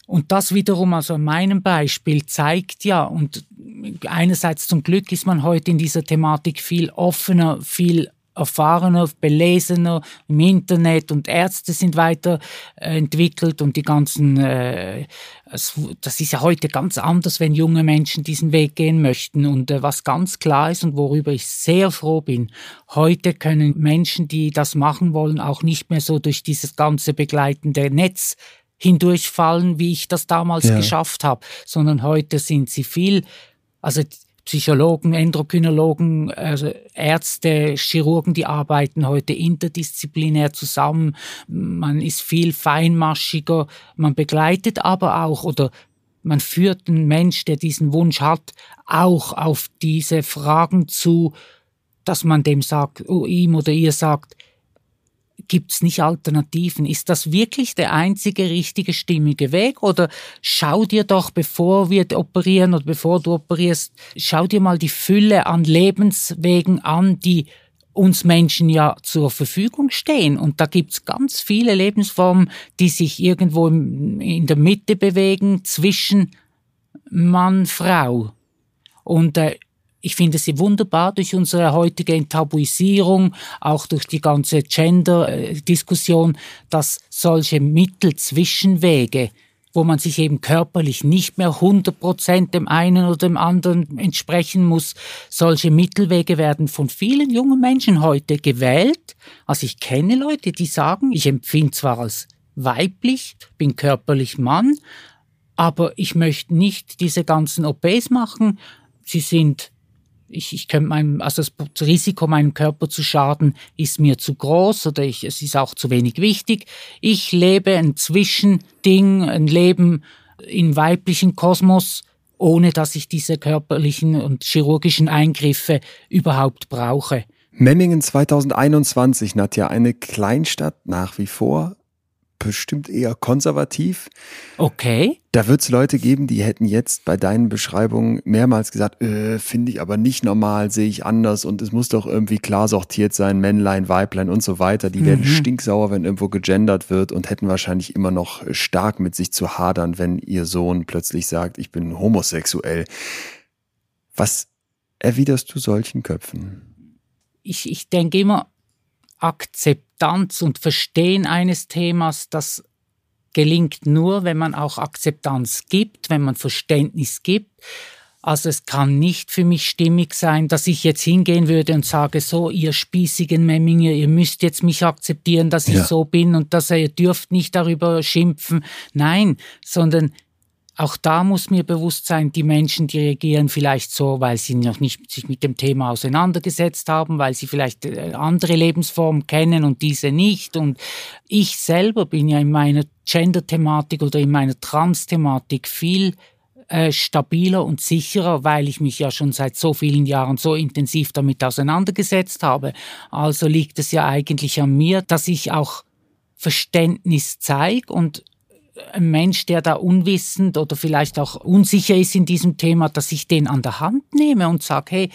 Und das wiederum, also an meinem Beispiel, zeigt ja, und einerseits zum Glück ist man heute in dieser Thematik viel offener, viel erfahrener, belesener im Internet und Ärzte sind weiterentwickelt und die ganzen, äh, das ist ja heute ganz anders, wenn junge Menschen diesen Weg gehen möchten. Und äh, was ganz klar ist und worüber ich sehr froh bin, heute können Menschen, die das machen wollen, auch nicht mehr so durch dieses ganze begleitende Netz hindurchfallen, wie ich das damals ja. geschafft habe, sondern heute sind sie viel, also Psychologen, Endokrinologen, also Ärzte, Chirurgen, die arbeiten heute interdisziplinär zusammen. Man ist viel feinmaschiger, man begleitet aber auch oder man führt einen Mensch, der diesen Wunsch hat, auch auf diese Fragen zu, dass man dem sagt, oh, ihm oder ihr sagt, Gibt es nicht Alternativen? Ist das wirklich der einzige richtige stimmige Weg? Oder schau dir doch, bevor wir operieren oder bevor du operierst, schau dir mal die Fülle an Lebenswegen an, die uns Menschen ja zur Verfügung stehen. Und da gibt's ganz viele Lebensformen, die sich irgendwo in der Mitte bewegen zwischen Mann, Frau. Und äh, ich finde sie wunderbar durch unsere heutige Enttabuisierung, auch durch die ganze Gender-Diskussion, dass solche Mittelzwischenwege, wo man sich eben körperlich nicht mehr 100% dem einen oder dem anderen entsprechen muss, solche Mittelwege werden von vielen jungen Menschen heute gewählt. Also ich kenne Leute, die sagen, ich empfinde zwar als weiblich, bin körperlich Mann, aber ich möchte nicht diese ganzen OPs machen. Sie sind ich, ich könnte meinem, also das Risiko, meinem Körper zu schaden, ist mir zu groß oder ich, es ist auch zu wenig wichtig. Ich lebe ein Zwischending, ein Leben im weiblichen Kosmos, ohne dass ich diese körperlichen und chirurgischen Eingriffe überhaupt brauche. Memmingen 2021, Nadja, eine Kleinstadt nach wie vor, bestimmt eher konservativ. Okay. Da wird es Leute geben, die hätten jetzt bei deinen Beschreibungen mehrmals gesagt, äh, finde ich aber nicht normal, sehe ich anders und es muss doch irgendwie klar sortiert sein, Männlein, Weiblein und so weiter. Die mhm. werden stinksauer, wenn irgendwo gegendert wird und hätten wahrscheinlich immer noch stark mit sich zu hadern, wenn ihr Sohn plötzlich sagt, ich bin homosexuell. Was erwiderst du solchen Köpfen? Ich, ich denke immer, Akzeptanz und Verstehen eines Themas, das gelingt nur, wenn man auch Akzeptanz gibt, wenn man Verständnis gibt. Also es kann nicht für mich stimmig sein, dass ich jetzt hingehen würde und sage, so, ihr spießigen Memminger, ihr müsst jetzt mich akzeptieren, dass ich ja. so bin und dass ihr dürft nicht darüber schimpfen. Nein, sondern auch da muss mir bewusst sein, die Menschen, die reagieren vielleicht so, weil sie noch nicht sich mit dem Thema auseinandergesetzt haben, weil sie vielleicht äh, andere Lebensformen kennen und diese nicht. Und ich selber bin ja in meiner Gender-Thematik oder in meiner Trans-Thematik viel äh, stabiler und sicherer, weil ich mich ja schon seit so vielen Jahren so intensiv damit auseinandergesetzt habe. Also liegt es ja eigentlich an mir, dass ich auch Verständnis zeige und ein Mensch, der da unwissend oder vielleicht auch unsicher ist in diesem Thema, dass ich den an der Hand nehme und sage, hey,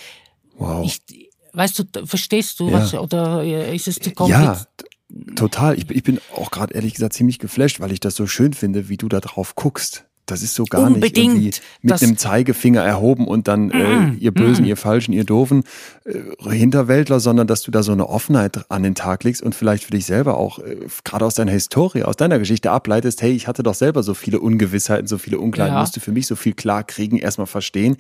wow. ich, weißt du, verstehst du ja. was oder ist es zu kompliziert? Ja, total. Ich, ich bin auch gerade ehrlich gesagt ziemlich geflasht, weil ich das so schön finde, wie du da drauf guckst. Das ist so gar Unbedingt. nicht irgendwie mit dem Zeigefinger erhoben und dann äh, mm, ihr Bösen, mm. ihr Falschen, ihr Doofen äh, Hinterwäldler, sondern dass du da so eine Offenheit an den Tag legst und vielleicht für dich selber auch äh, gerade aus deiner Historie, aus deiner Geschichte ableitest, hey, ich hatte doch selber so viele Ungewissheiten, so viele Unklarheiten, ja. musste für mich so viel klar kriegen, erstmal verstehen.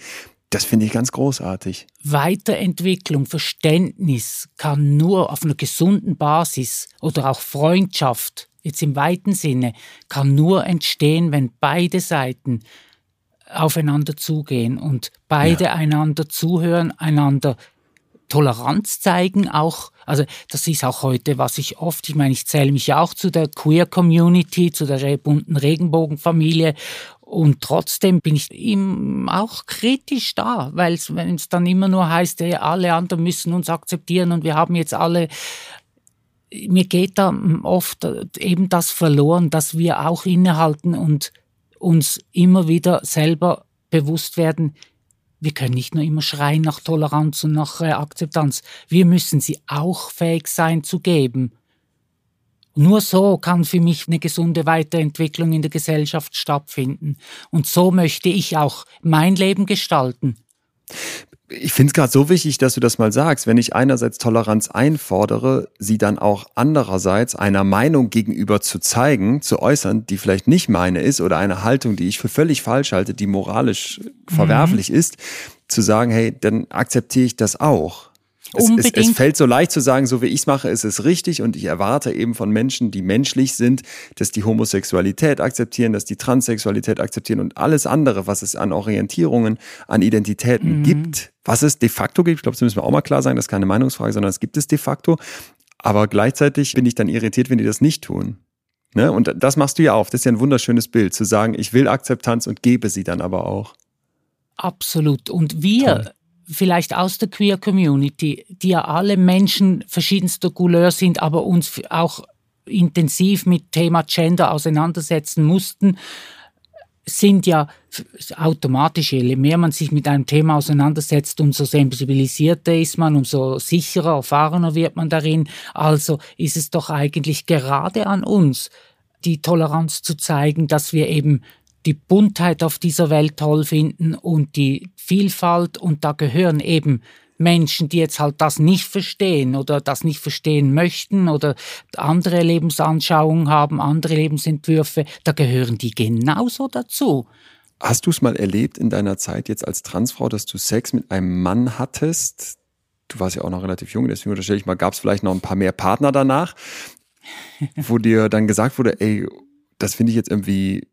Das finde ich ganz großartig. Weiterentwicklung, Verständnis kann nur auf einer gesunden Basis oder auch Freundschaft jetzt im weiten Sinne, kann nur entstehen, wenn beide Seiten aufeinander zugehen und beide ja. einander zuhören, einander Toleranz zeigen auch. Also das ist auch heute, was ich oft, ich meine, ich zähle mich auch zu der Queer Community, zu der bunten Regenbogenfamilie und trotzdem bin ich ihm auch kritisch da, weil wenn es dann immer nur heißt, alle anderen müssen uns akzeptieren und wir haben jetzt alle mir geht da oft eben das verloren, dass wir auch innehalten und uns immer wieder selber bewusst werden, wir können nicht nur immer schreien nach Toleranz und nach äh, Akzeptanz, wir müssen sie auch fähig sein zu geben. Nur so kann für mich eine gesunde Weiterentwicklung in der Gesellschaft stattfinden. Und so möchte ich auch mein Leben gestalten ich finde es gerade so wichtig, dass du das mal sagst. Wenn ich einerseits Toleranz einfordere, sie dann auch andererseits einer Meinung gegenüber zu zeigen, zu äußern, die vielleicht nicht meine ist oder eine Haltung, die ich für völlig falsch halte, die moralisch mhm. verwerflich ist, zu sagen, hey, dann akzeptiere ich das auch. Es, es, es, fällt so leicht zu sagen, so wie ich es mache, ist es richtig und ich erwarte eben von Menschen, die menschlich sind, dass die Homosexualität akzeptieren, dass die Transsexualität akzeptieren und alles andere, was es an Orientierungen, an Identitäten mhm. gibt, was es de facto gibt. Ich glaube, das müssen wir auch mal klar sagen, das ist keine Meinungsfrage, sondern es gibt es de facto. Aber gleichzeitig bin ich dann irritiert, wenn die das nicht tun. Ne? Und das machst du ja auch. Das ist ja ein wunderschönes Bild, zu sagen, ich will Akzeptanz und gebe sie dann aber auch. Absolut. Und wir, Toll vielleicht aus der Queer Community, die ja alle Menschen verschiedenster Couleur sind, aber uns auch intensiv mit Thema Gender auseinandersetzen mussten, sind ja automatisch, je mehr man sich mit einem Thema auseinandersetzt, umso sensibilisierter ist man, umso sicherer, erfahrener wird man darin. Also ist es doch eigentlich gerade an uns, die Toleranz zu zeigen, dass wir eben die Buntheit auf dieser Welt toll finden und die Vielfalt und da gehören eben Menschen, die jetzt halt das nicht verstehen oder das nicht verstehen möchten oder andere Lebensanschauungen haben, andere Lebensentwürfe, da gehören die genauso dazu. Hast du es mal erlebt in deiner Zeit jetzt als Transfrau, dass du Sex mit einem Mann hattest? Du warst ja auch noch relativ jung, deswegen unterstelle ich mal, gab es vielleicht noch ein paar mehr Partner danach, wo dir dann gesagt wurde, ey, das finde ich jetzt irgendwie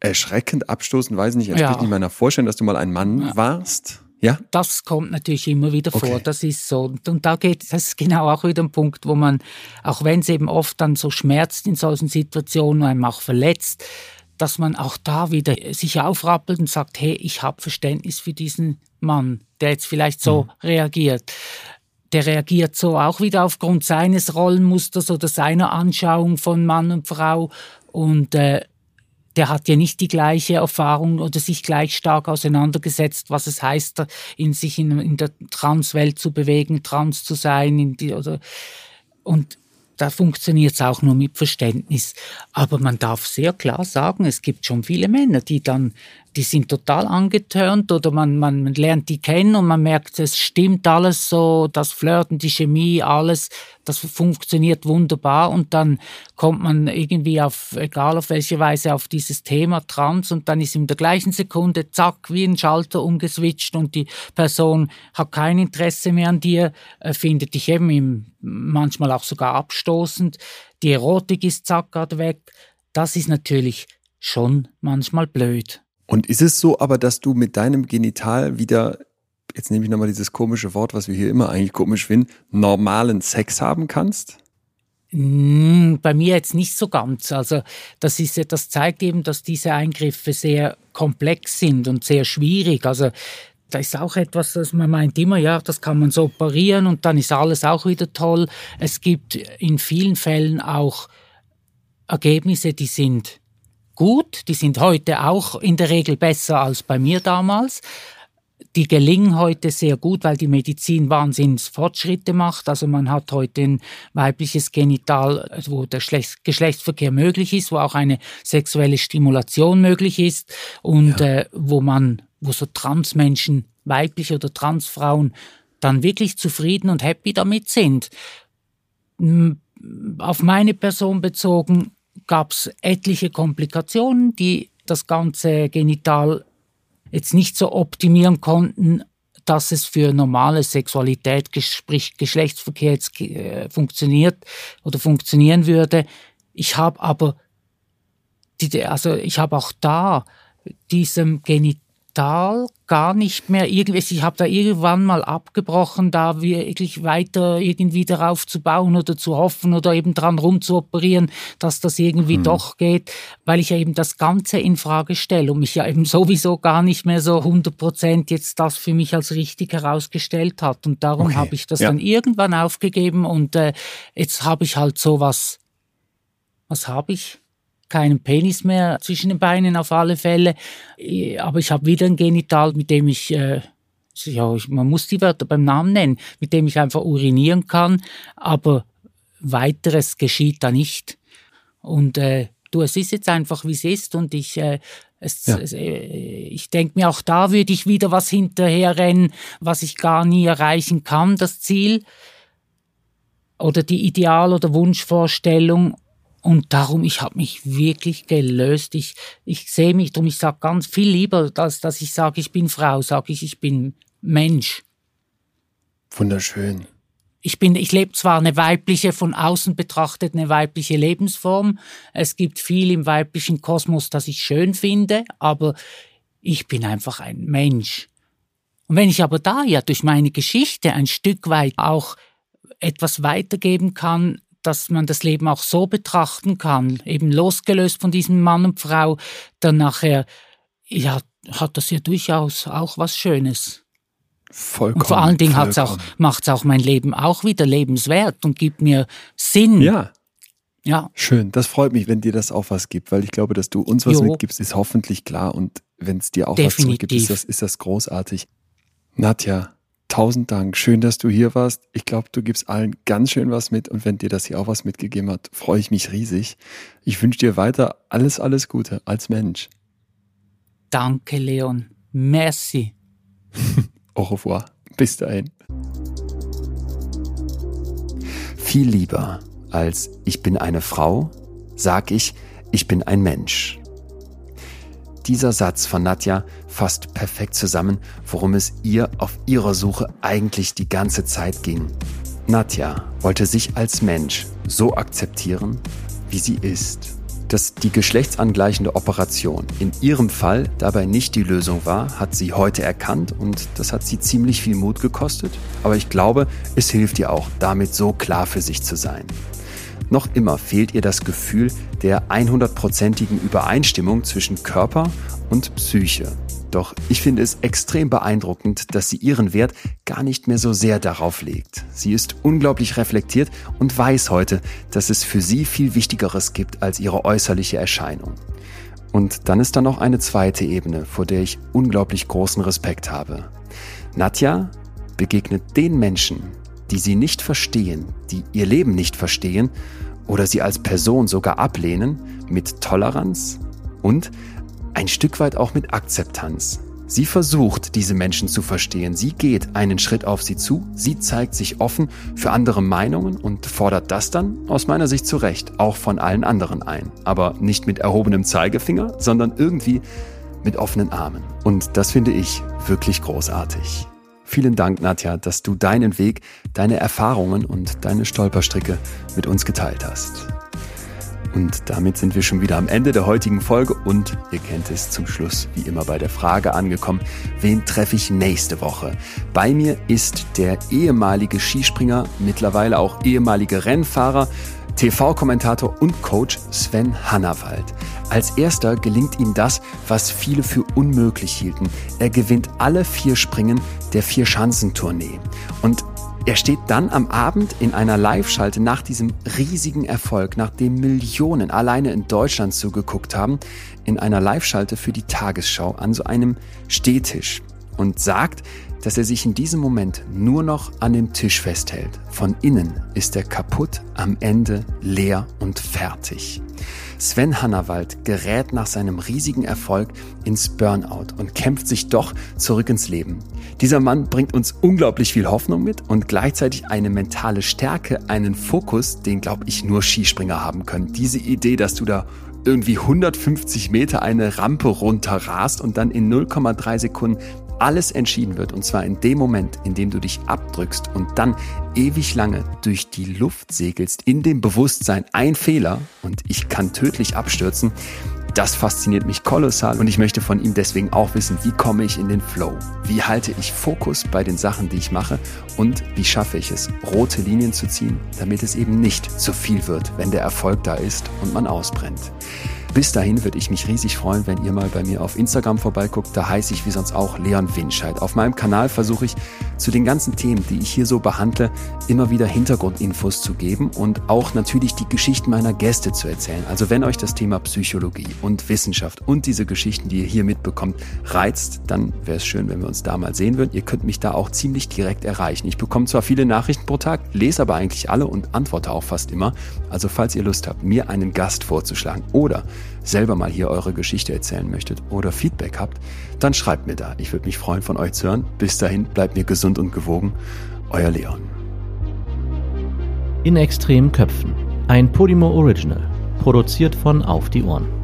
erschreckend, abstoßend, weiß nicht, entspricht ja. nicht meiner Vorstellung, dass du mal ein Mann ja. warst. Ja? Das kommt natürlich immer wieder okay. vor, das ist so. Und da geht, das ist genau auch wieder ein Punkt, wo man, auch wenn es eben oft dann so schmerzt in solchen Situationen, einem auch verletzt, dass man auch da wieder sich aufrappelt und sagt, hey, ich habe Verständnis für diesen Mann, der jetzt vielleicht so mhm. reagiert. Der reagiert so auch wieder aufgrund seines Rollenmusters oder seiner Anschauung von Mann und Frau. Und äh, der hat ja nicht die gleiche Erfahrung oder sich gleich stark auseinandergesetzt, was es heißt, in sich in, in der Transwelt zu bewegen, trans zu sein, in die, oder, und da funktioniert es auch nur mit Verständnis. Aber man darf sehr klar sagen, es gibt schon viele Männer, die dann die sind total angetörnt oder man, man, man lernt die kennen und man merkt, es stimmt alles so, das Flirten, die Chemie, alles, das funktioniert wunderbar und dann kommt man irgendwie auf, egal auf welche Weise, auf dieses Thema Trans und dann ist in der gleichen Sekunde, zack, wie ein Schalter umgeswitcht und die Person hat kein Interesse mehr an dir, äh, findet dich eben manchmal auch sogar abstoßend, die Erotik ist zack gerade weg. Das ist natürlich schon manchmal blöd. Und ist es so aber, dass du mit deinem Genital wieder, jetzt nehme ich nochmal dieses komische Wort, was wir hier immer eigentlich komisch finden, normalen Sex haben kannst? Hm, bei mir jetzt nicht so ganz. Also das ist das zeigt eben, dass diese Eingriffe sehr komplex sind und sehr schwierig. Also da ist auch etwas, dass man meint immer, ja, das kann man so operieren und dann ist alles auch wieder toll. Es gibt in vielen Fällen auch Ergebnisse, die sind gut. Die sind heute auch in der Regel besser als bei mir damals. Die gelingen heute sehr gut, weil die Medizin Wahnsinnsfortschritte macht. Also man hat heute ein weibliches Genital, wo der Geschlechtsverkehr möglich ist, wo auch eine sexuelle Stimulation möglich ist und ja. äh, wo man, wo so Transmenschen, weibliche oder Transfrauen, dann wirklich zufrieden und happy damit sind. Auf meine Person bezogen gab es etliche Komplikationen, die das ganze Genital jetzt nicht so optimieren konnten, dass es für normale Sexualität, sprich Geschlechtsverkehr jetzt äh, funktioniert oder funktionieren würde. Ich habe aber, die, also ich habe auch da diesem Genital Tal gar nicht mehr irgendwie, ich habe da irgendwann mal abgebrochen, da wirklich weiter irgendwie darauf zu bauen oder zu hoffen oder eben dran rumzuoperieren, dass das irgendwie hm. doch geht, weil ich ja eben das Ganze in Frage stelle und mich ja eben sowieso gar nicht mehr so 100 Prozent jetzt das für mich als richtig herausgestellt hat und darum okay. habe ich das ja. dann irgendwann aufgegeben und äh, jetzt habe ich halt so was, was habe ich? Keinen Penis mehr zwischen den Beinen auf alle Fälle. Aber ich habe wieder ein Genital, mit dem ich, äh, ja, man muss die Wörter beim Namen nennen, mit dem ich einfach urinieren kann. Aber weiteres geschieht da nicht. Und äh, du, es ist jetzt einfach, wie es ist. Und ich, äh, es, ja. äh, ich denke mir, auch da würde ich wieder was hinterherrennen, was ich gar nie erreichen kann, das Ziel oder die Ideal- oder Wunschvorstellung. Und darum, ich habe mich wirklich gelöst. Ich, ich sehe mich drum, ich sage ganz viel lieber, als dass ich sage, ich bin Frau, sage ich, ich bin Mensch. Wunderschön. Ich bin, ich lebe zwar eine weibliche, von außen betrachtet eine weibliche Lebensform. Es gibt viel im weiblichen Kosmos, das ich schön finde, aber ich bin einfach ein Mensch. Und wenn ich aber da ja durch meine Geschichte ein Stück weit auch etwas weitergeben kann, dass man das Leben auch so betrachten kann, eben losgelöst von diesem Mann und Frau, dann nachher, ja, hat das ja durchaus auch was Schönes. Vollkommen. Und vor allen Dingen auch, macht's auch mein Leben auch wieder lebenswert und gibt mir Sinn. Ja. Ja. Schön. Das freut mich, wenn dir das auch was gibt, weil ich glaube, dass du uns was jo. mitgibst, ist hoffentlich klar und wenn es dir auch Definitiv. was zurückgibt, ist das, ist das großartig. Nadja, tausend Dank. Schön, dass du hier warst. Ich glaube, du gibst allen ganz schön was mit und wenn dir das hier auch was mitgegeben hat, freue ich mich riesig. Ich wünsche dir weiter alles, alles Gute als Mensch. Danke, Leon. Merci. Au revoir. Bis dahin. Viel lieber als ich bin eine Frau, sag ich, ich bin ein Mensch. Dieser Satz von Nadja fasst perfekt zusammen, worum es ihr auf ihrer Suche eigentlich die ganze Zeit ging. Nadja wollte sich als Mensch so akzeptieren, wie sie ist. Dass die geschlechtsangleichende Operation in ihrem Fall dabei nicht die Lösung war, hat sie heute erkannt und das hat sie ziemlich viel Mut gekostet. Aber ich glaube, es hilft ihr auch, damit so klar für sich zu sein. Noch immer fehlt ihr das Gefühl der 100%igen Übereinstimmung zwischen Körper und Psyche. Doch ich finde es extrem beeindruckend, dass sie ihren Wert gar nicht mehr so sehr darauf legt. Sie ist unglaublich reflektiert und weiß heute, dass es für sie viel Wichtigeres gibt als ihre äußerliche Erscheinung. Und dann ist da noch eine zweite Ebene, vor der ich unglaublich großen Respekt habe. Nadja begegnet den Menschen, die sie nicht verstehen, die ihr Leben nicht verstehen oder sie als Person sogar ablehnen, mit Toleranz und ein Stück weit auch mit Akzeptanz. Sie versucht, diese Menschen zu verstehen. Sie geht einen Schritt auf sie zu. Sie zeigt sich offen für andere Meinungen und fordert das dann aus meiner Sicht zu Recht auch von allen anderen ein. Aber nicht mit erhobenem Zeigefinger, sondern irgendwie mit offenen Armen. Und das finde ich wirklich großartig. Vielen Dank, Nadja, dass du deinen Weg, deine Erfahrungen und deine Stolperstricke mit uns geteilt hast. Und damit sind wir schon wieder am Ende der heutigen Folge und ihr kennt es zum Schluss wie immer bei der Frage angekommen, wen treffe ich nächste Woche? Bei mir ist der ehemalige Skispringer, mittlerweile auch ehemalige Rennfahrer, TV-Kommentator und Coach Sven Hannawald. Als erster gelingt ihm das, was viele für unmöglich hielten. Er gewinnt alle vier Springen der Vier-Schanzentournee. Und er steht dann am Abend in einer Live-Schalte nach diesem riesigen Erfolg, nachdem Millionen alleine in Deutschland zugeguckt haben, in einer Live-Schalte für die Tagesschau an so einem Stehtisch und sagt, dass er sich in diesem Moment nur noch an dem Tisch festhält. Von innen ist er kaputt, am Ende leer und fertig. Sven Hannawald gerät nach seinem riesigen Erfolg ins Burnout und kämpft sich doch zurück ins Leben. Dieser Mann bringt uns unglaublich viel Hoffnung mit und gleichzeitig eine mentale Stärke, einen Fokus, den glaube ich nur Skispringer haben können. Diese Idee, dass du da irgendwie 150 Meter eine Rampe runterrast und dann in 0,3 Sekunden alles entschieden wird, und zwar in dem Moment, in dem du dich abdrückst und dann ewig lange durch die Luft segelst, in dem Bewusstsein, ein Fehler und ich kann tödlich abstürzen, das fasziniert mich kolossal und ich möchte von ihm deswegen auch wissen, wie komme ich in den Flow? Wie halte ich Fokus bei den Sachen, die ich mache? Und wie schaffe ich es, rote Linien zu ziehen, damit es eben nicht zu viel wird, wenn der Erfolg da ist und man ausbrennt? Bis dahin würde ich mich riesig freuen, wenn ihr mal bei mir auf Instagram vorbeiguckt. Da heiße ich wie sonst auch Leon Winscheid. Auf meinem Kanal versuche ich zu den ganzen Themen, die ich hier so behandle, immer wieder Hintergrundinfos zu geben und auch natürlich die Geschichten meiner Gäste zu erzählen. Also wenn euch das Thema Psychologie und Wissenschaft und diese Geschichten, die ihr hier mitbekommt, reizt, dann wäre es schön, wenn wir uns da mal sehen würden. Ihr könnt mich da auch ziemlich direkt erreichen. Ich bekomme zwar viele Nachrichten pro Tag, lese aber eigentlich alle und antworte auch fast immer. Also falls ihr Lust habt, mir einen Gast vorzuschlagen oder selber mal hier eure Geschichte erzählen möchtet oder Feedback habt, dann schreibt mir da. Ich würde mich freuen, von euch zu hören. Bis dahin, bleibt mir gesund und gewogen. Euer Leon. In extremen Köpfen. Ein Podimo Original. Produziert von Auf die Ohren.